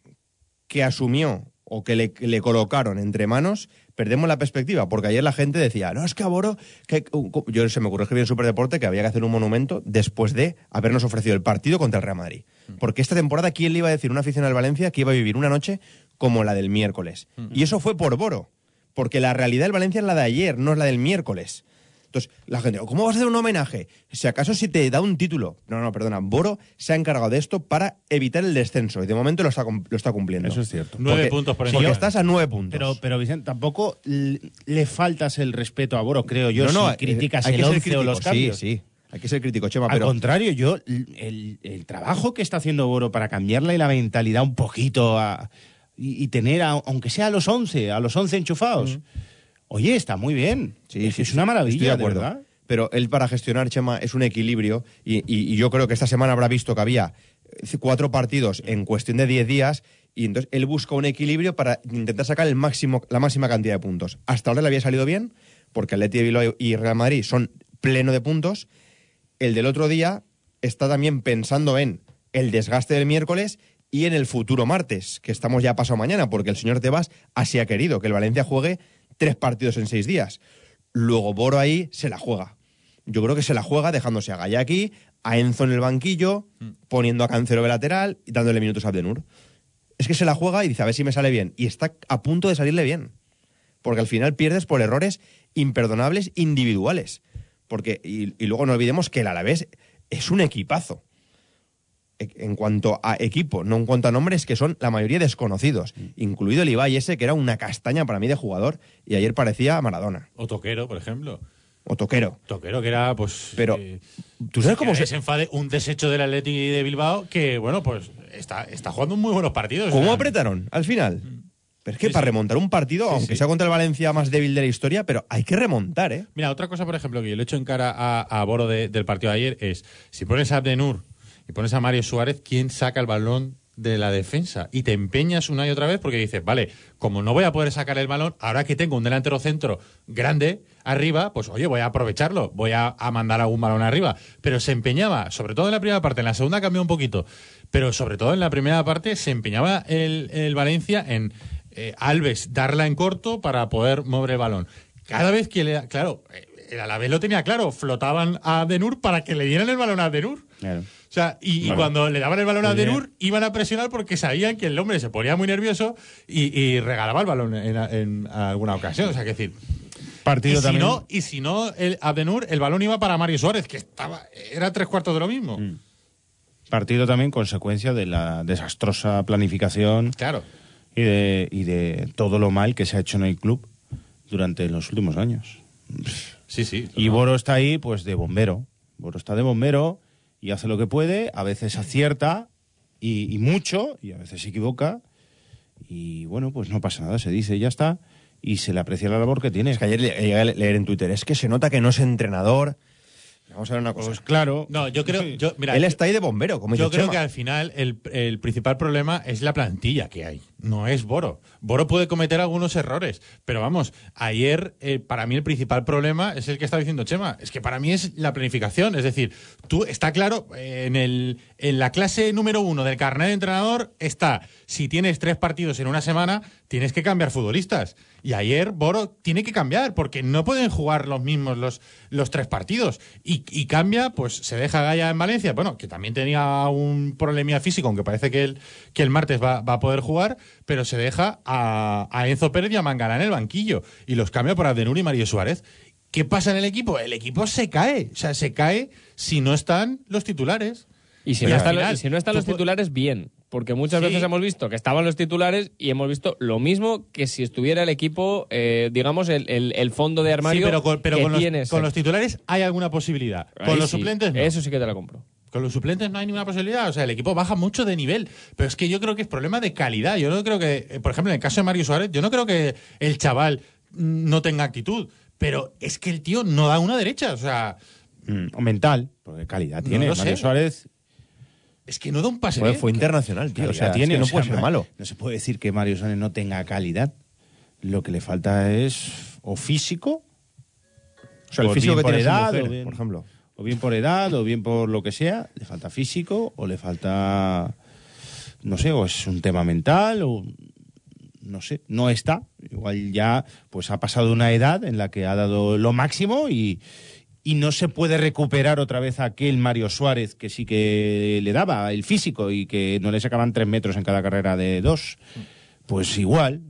que asumió o que le, le colocaron entre manos, perdemos la perspectiva. Porque ayer la gente decía, no, es que a Boro. Que, yo se me ocurrió escribir en Superdeporte que había que hacer un monumento después de habernos ofrecido el partido contra el Real Madrid. Porque esta temporada, ¿quién le iba a decir a una afición al Valencia que iba a vivir una noche como la del miércoles? Y eso fue por Boro. Porque la realidad del Valencia es la de ayer, no es la del miércoles. Entonces, la gente, ¿cómo vas a hacer un homenaje? Si acaso si te da un título. No, no, perdona. Boro se ha encargado de esto para evitar el descenso y de momento lo está, lo está cumpliendo. Eso es cierto. Nueve Porque- puntos por Porque encima. estás a nueve puntos. Pero, pero Vicente, tampoco le faltas el respeto a Boro, creo yo, No, no, si eh, criticas hay que el ser 11 o crítico, los sí, cambios. Sí, hay que ser crítico, Chema. Al pero contrario, yo, el, el trabajo que está haciendo Boro para cambiarle la mentalidad un poquito a- y, y tener, a- aunque sea a los 11, a los 11 enchufados, oye, está muy bien. Sí, es, sí, es una maravilla, estoy de acuerdo. verdad. Pero él para gestionar, Chema, es un equilibrio y, y- y yo creo que esta semana habrá visto que había eh, cuatro partidos en cuestión de 10 días Y entonces él busca un equilibrio para intentar sacar el máximo, la máxima cantidad de puntos. Hasta ahora le había salido bien, porque Atleti de Bilbao y Real Madrid son pleno de puntos. El del otro día está también pensando en el desgaste del miércoles y en el futuro martes, que estamos ya pasado mañana, porque el señor Tebas así ha querido, que el Valencia juegue tres partidos en seis días. Luego Boro ahí se la juega. Yo creo que se la juega dejándose a Gallaki, a Enzo en el banquillo, poniendo a Cancelo de lateral y dándole minutos a Abdenur. Es que se la juega y dice, a ver si me sale bien. Y está a punto de salirle bien. Porque al final pierdes por errores imperdonables individuales. Porque, y, y luego no olvidemos que el Alavés es un equipazo. E- En cuanto a equipo, no en cuanto a nombres, que son la mayoría desconocidos, incluido el Ibai ese, que era una castaña para mí de jugador, y ayer parecía Maradona. O Toquero, por ejemplo. O Toquero. Toquero, que era, pues. Pero, eh, ¿tú sabes cómo se- enfade, un desecho del Atleti de Bilbao que, bueno, pues está, está jugando muy buenos partidos. ¿Cómo O sea, apretaron al final? Pero es que Sí, para sí. remontar un partido, Sí, aunque sea contra el Valencia más débil de la historia, pero hay que remontar, ¿eh? Mira, otra cosa, por ejemplo, que yo le echo en cara a, a Boro de- del partido de ayer es, si pones a Abdenur y pones a Mario Suárez, ¿quién saca el balón de la defensa? Y te empeñas una y otra vez porque dices, vale, como no voy a poder sacar el balón, ahora que tengo un delantero centro grande arriba, pues oye, voy a aprovecharlo, voy a, a mandar algún balón arriba. Pero se empeñaba, sobre todo en la primera parte, en la segunda cambió un poquito, pero sobre todo en la primera parte se empeñaba el, Valencia en eh, Alves darla en corto para poder mover el balón. Cada vez que le... Claro, eh, el Alavés lo tenía claro, flotaban a Denur para que le dieran el balón a Denur. Claro. O sea, y, cuando le daban el balón a. Denur, iban a presionar porque sabían que el hombre se ponía muy nervioso y, y regalaba el balón en, en alguna ocasión. O sea, que decir. Partido y si también. no, y si no, el Abdenur, el balón iba para Mario Suárez, que estaba, era tres cuartos de lo mismo. Mm. Partido también consecuencia de la desastrosa planificación Claro. y de, y de todo lo mal que se ha hecho en el club durante los últimos años. Sí, sí. Y Boro está ahí, pues, de bombero. Boro está de bombero y hace lo que puede, a veces acierta y, y mucho, y a veces se equivoca. Y bueno, pues no pasa nada, se dice y ya está. Y se le aprecia la labor que tiene. Es que ayer le- llegué a leer en Twitter, es que se nota que no es entrenador. Vamos a ver una cosa. Pues claro. No, yo creo. Yo, mira, Él está ahí de bombero, como Yo dice creo Chema. que al final el, el principal problema es la plantilla que hay, no es Boro. Boro puede cometer algunos errores, pero vamos, ayer eh, para mí el principal problema es el que está diciendo Chema, es que para mí es la planificación, es decir, tú está claro, eh, en, el, en la clase número uno del carnet de entrenador está, si tienes tres partidos en una semana, tienes que cambiar futbolistas. Y ayer Boro tiene que cambiar, porque no pueden jugar los mismos los, los tres partidos. Y, cambia, pues se deja Gaya en Valencia, bueno, que también tenía un problemilla físico, aunque parece que el, que el martes va, va a poder jugar, pero se deja a, a Enzo Pérez y a Mangala en el banquillo. Y los cambia por Abdenur y Mario Suárez. ¿Qué pasa en el equipo? El equipo se cae. O sea, se cae si no están los titulares. Y si, no están, final, y si no están los titulares, bien. Porque muchas Sí. veces hemos visto que estaban los titulares y hemos visto lo mismo que si estuviera el equipo, eh, digamos, el, el- el fondo de armario Sí, pero con, pero que con los, con los titulares hay alguna posibilidad. Ahí Con los sí. suplentes no. Eso sí que te la compro. Con los suplentes no hay ninguna posibilidad. O sea, el equipo baja mucho de nivel. Pero es que yo creo que es problema de calidad. Yo no creo que, eh, por ejemplo, en el caso de Mario Suárez, yo no creo que el chaval no tenga actitud. Pero es que el tío no da una derecha. O sea, Mm, o mental, porque calidad tiene. Mario sé. Suárez es que no da un pase Fue, fue internacional, tío. O sea, tiene, es que no o sea, puede ser ma- malo. No se puede decir que Mario Suárez no tenga calidad. Lo que le falta es o físico, O sea, el físico bien que tiene edad, mujer, o bien- por ejemplo. O bien por edad, o bien por lo que sea, le falta físico, o le falta, no sé, o es un tema mental, o no sé, no está. Igual ya pues ha pasado una edad en la que ha dado lo máximo y, no se puede recuperar otra vez aquel Mario Suárez que sí que le daba el físico y que no le sacaban tres metros en cada carrera de dos. Pues igual.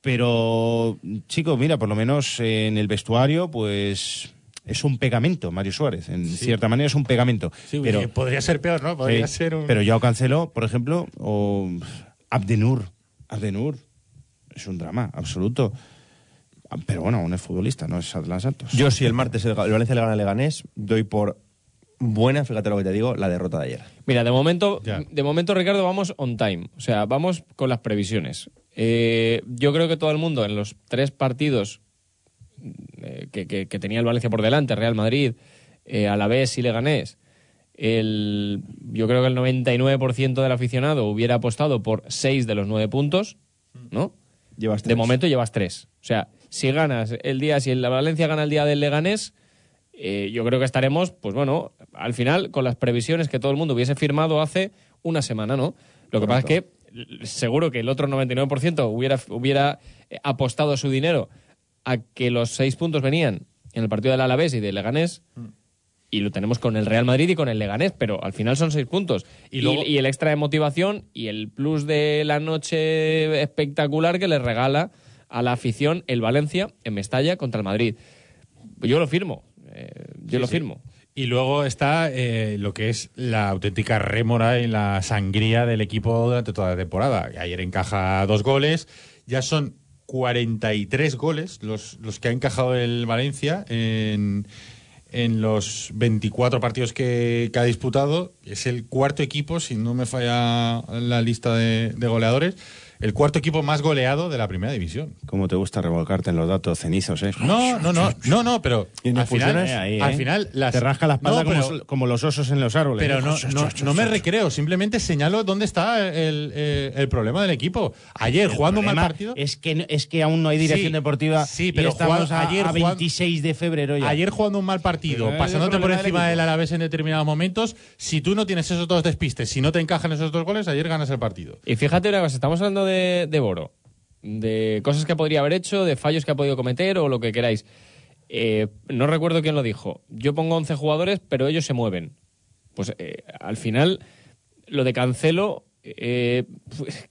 Pero, chico, mira, por lo menos en el vestuario, pues es un pegamento, Mario Suárez. En cierta manera es un pegamento. Sí, pero, oye, podría ser peor, ¿no? Podría Sí, ser un. Pero Joao Cancelo, por ejemplo, o Abdenur. Abdenur. Es un drama absoluto. Pero bueno, aún es futbolista, no es Atlas Santos. Yo, si el martes el, el Valencia le gana al Leganés, doy por buena, fíjate lo que te digo, la derrota de ayer. Mira, de momento, Ya. de momento, Ricardo, vamos on time. O sea, vamos con las previsiones. Eh, yo creo que todo el mundo en los tres partidos eh, que, que- que tenía el Valencia por delante, Real Madrid, eh, Alavés y Leganés, el, yo creo que el 99% del aficionado hubiera apostado por 6 de los 9 puntos, ¿no? Llevas De tres. momento llevas 3. O sea, si ganas el día, si la Valencia gana el día del Leganés, eh, yo creo que estaremos, pues bueno, al final con las previsiones que todo el mundo hubiese firmado hace una semana, ¿no? Lo que pasa es que seguro que el otro 99% hubiera, hubiera eh, apostado su dinero a que los seis puntos venían en el partido del Alavés y del Leganés y lo tenemos con el Real Madrid y con el Leganés, pero al final son seis puntos. Y Y, luego- y el extra de motivación y el plus de la noche espectacular que le regala a la afición el Valencia en Mestalla contra el Madrid. Yo lo firmo, eh, yo Sí, lo sí. firmo. Y luego está eh, lo que es la auténtica rémora y la sangría del equipo durante toda la temporada. Ayer encaja dos goles, ya son 43 goles los, los que ha encajado el Valencia en, en los 24 partidos que, que ha disputado. Es el cuarto equipo, si no me falla la lista de, de goleadores, el cuarto equipo más goleado de la primera división. Cómo te gusta revolcarte en los datos cenizos, ¿eh? No, no, no, no, no, pero al final, ahí, ¿eh? al final las- Te rasca la espalda No, como, pero- so- como los osos en los árboles. Pero ¿eh? no, no, no me recreo, simplemente señalo dónde está el, eh, el problema del equipo. Ayer, El jugando un mal partido. Es que, no- es que aún no hay dirección Sí, deportiva. sí, y pero estamos jugando- a, ayer a jugando- 26 de febrero ya. Ayer jugando un mal partido, Pero pasándote por encima del Alavés en determinados momentos, si tú no tienes esos dos despistes, si no te encajan esos dos goles, ayer ganas el partido. Y fíjate una cosa, estamos hablando de, de Boro, de cosas que podría haber hecho, de fallos que ha podido cometer o lo que queráis. Eh, no recuerdo quién lo dijo. Yo pongo 11 jugadores, pero ellos se mueven. Pues eh, al final, lo de Cancelo, eh, pues,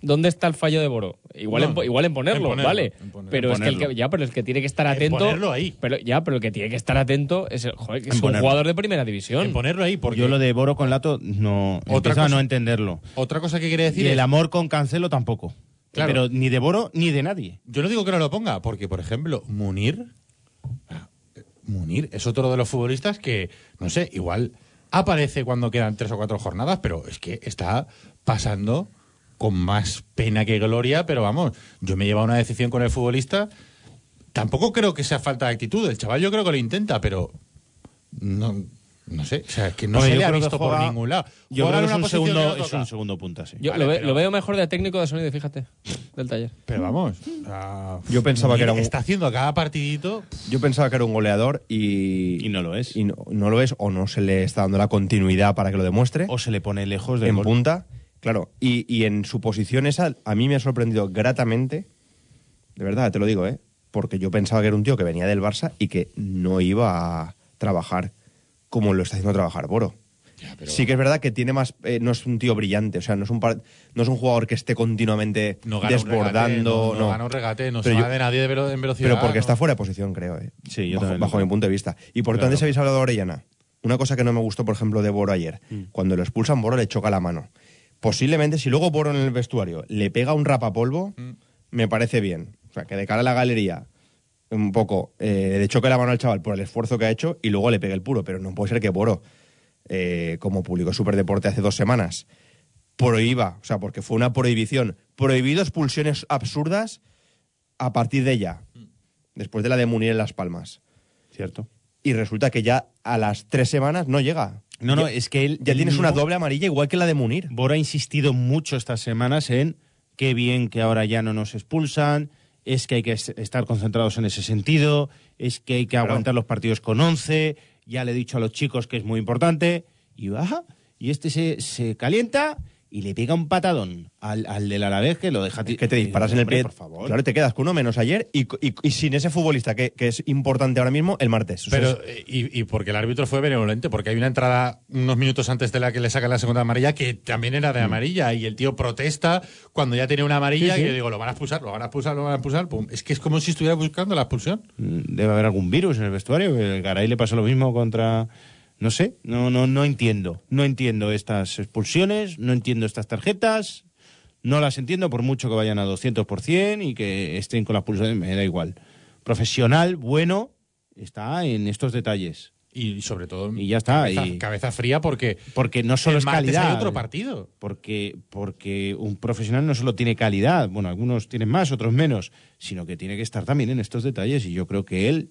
¿dónde está el fallo de Boro? Igual, No, en, igual en ponerlo, en ponerlo, ¿vale? en poner- pero en es que el que, ya, pero el que tiene que estar En atento. ponerlo ahí. Pero, ya, pero el que tiene que estar atento es, el, joder, que En es un jugador de primera división. En ponerlo ahí, porque Yo lo de Boro con Lato no Otra a cosa- no entenderlo. otra cosa que quería decir Y el es- amor con Cancelo tampoco. Claro. Pero ni de Boro ni de nadie. Yo no digo que no lo ponga, porque, por ejemplo, Munir. Munir es otro de los futbolistas que, no sé, igual aparece cuando quedan tres o cuatro jornadas, pero es que está pasando con más pena que gloria. Pero vamos, yo me he llevado una decisión con el futbolista. Tampoco creo que sea falta de actitud. El chaval yo creo que lo intenta, pero no, no sé. O sea, que no Hombre, se le ha que visto por ningún lado. Yo creo que es un, que segundo, no es un segundo punta, sí. Yo Vale, lo, ve- pero- lo veo mejor de técnico de sonido, fíjate, del taller. Pero vamos. ah, Yo pensaba que era un- Está haciendo cada partidito. Yo pensaba que era un goleador y. Y no lo es. Y no, no lo es, o no se le está dando la continuidad para que lo demuestre. O se le pone lejos del en gol. punta. Claro, y, y en su posición esa, a mí me ha sorprendido gratamente. De verdad, te lo digo, ¿eh? Porque yo pensaba que era un tío que venía del Barça y que no iba a trabajar como lo está haciendo trabajar Boro. Sí que es verdad que tiene más, eh, no es un tío brillante, o sea, no es un par- no es un jugador que esté continuamente No gana un desbordando, regate, no, no gana un regate, no Pero se yo- va de nadie de velo- en velocidad. pero porque está fuera de posición, creo, ¿eh? Sí, yo bajo, bajo mi punto de vista. Y por Claro. tanto, antes habéis hablado de Orellana. Una cosa que no me gustó, por ejemplo, de Boro ayer. Mm. Cuando lo expulsan, Boro le choca la mano. Posiblemente, si luego Boro en el vestuario le pega un rapapolvo, Mm. me parece bien. O sea, que de cara a la galería, un poco, eh, le choque la mano al chaval por el esfuerzo que ha hecho y luego le pegue el puro. Pero no puede ser que Boro, eh, como publicó Superdeporte hace dos semanas, prohíba, o sea, porque fue una prohibición, prohibido expulsiones absurdas a partir de ya, después de la de Munir en Las Palmas. Cierto. Y resulta que ya a las tres semanas no llega. No, no, Ya- es que él. Ya él tienes una doble amarilla igual que la de Munir. Boro ha insistido mucho estas semanas en qué bien que ahora ya no nos expulsan, es que hay que es- estar concentrados en ese sentido, es que hay que aguantar los partidos con 11, ya le he dicho a los chicos que es muy importante, y baja, y este se, se calienta y le pega un patadón al, al del Alavés que lo deja... ti- Que te disparas en el pie. por favor. Claro, te quedas con uno menos ayer y, y- y sin ese futbolista que, que es importante ahora mismo el martes. O sea, Pero, es- eh, y, y porque el árbitro fue benevolente, porque hay una entrada unos minutos antes de la que le sacan la segunda amarilla que también era de amarilla y el tío protesta cuando ya tiene una amarilla Mm. Sí, sí. y yo digo, lo van a expulsar, lo van a expulsar, lo van a expulsar. Pum. Es que es como si estuviera buscando la expulsión. Mm, Debe haber algún virus en el vestuario. El Garay le pasó lo mismo contra. No sé, no, no, no entiendo. No entiendo estas expulsiones, no entiendo estas tarjetas. No las entiendo por mucho que vayan a 200% y que estén con las pulsaciones, me da igual. Profesional, bueno, está en estos detalles. Y, sobre todo, Y ya está. cabeza, y- cabeza fría porque porque no solo el es calidad. hay otro partido. Porque, porque un profesional no solo tiene calidad, bueno, algunos tienen más, otros menos, sino que tiene que estar también en estos detalles. Y yo creo que él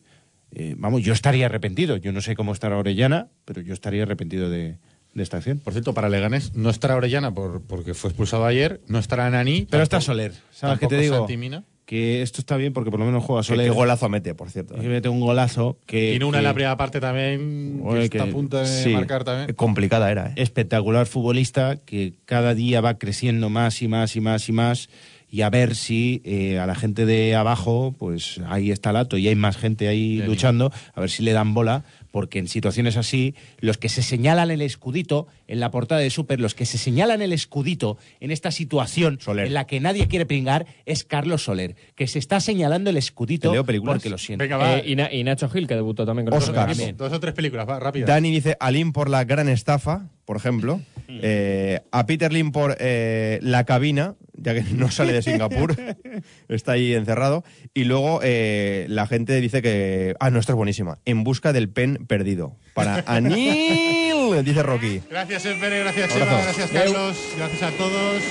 eh, vamos, yo estaría arrepentido. Yo no sé cómo estará Orellana, pero yo estaría arrepentido de, de esta acción. Por cierto, para Leganés no estará Orellana por, porque fue expulsado ayer, no estará Nani. Pero está Soler. ¿Sabes qué te digo? Que esto está bien porque por lo menos juega Soler. qué golazo mete, por cierto. Que mete un golazo que. Tiene una en la primera parte también, que está a punto de sí. marcar también. Complicada era, ¿eh? espectacular futbolista que cada día va creciendo más y más y más y más y a ver si eh, a la gente de abajo pues ahí está el ato y hay más gente ahí Bien, luchando a ver si le dan bola porque en situaciones así los que se señalan el escudito en la portada de Super los que se señalan el escudito en esta situación Soler. en la que nadie quiere pringar es Carlos Soler que se está señalando el escudito ¿Te leo películas? porque lo siente Venga, va. Eh, y, Na- y Nacho Gil, que debutó también con. Bien. Dos o tres películas, va, rápido. Dani dice Alin por la gran estafa, por ejemplo. Eh, a Peter Lim por eh, la cabina, ya que no sale de Singapur. está ahí encerrado. Y luego eh, la gente dice que. Ah, no, esta es buenísima. En busca del pen perdido. Para Anil, dice Rocky. Gracias, Espere, gracias. Chema, gracias, Carlos, gracias a todos.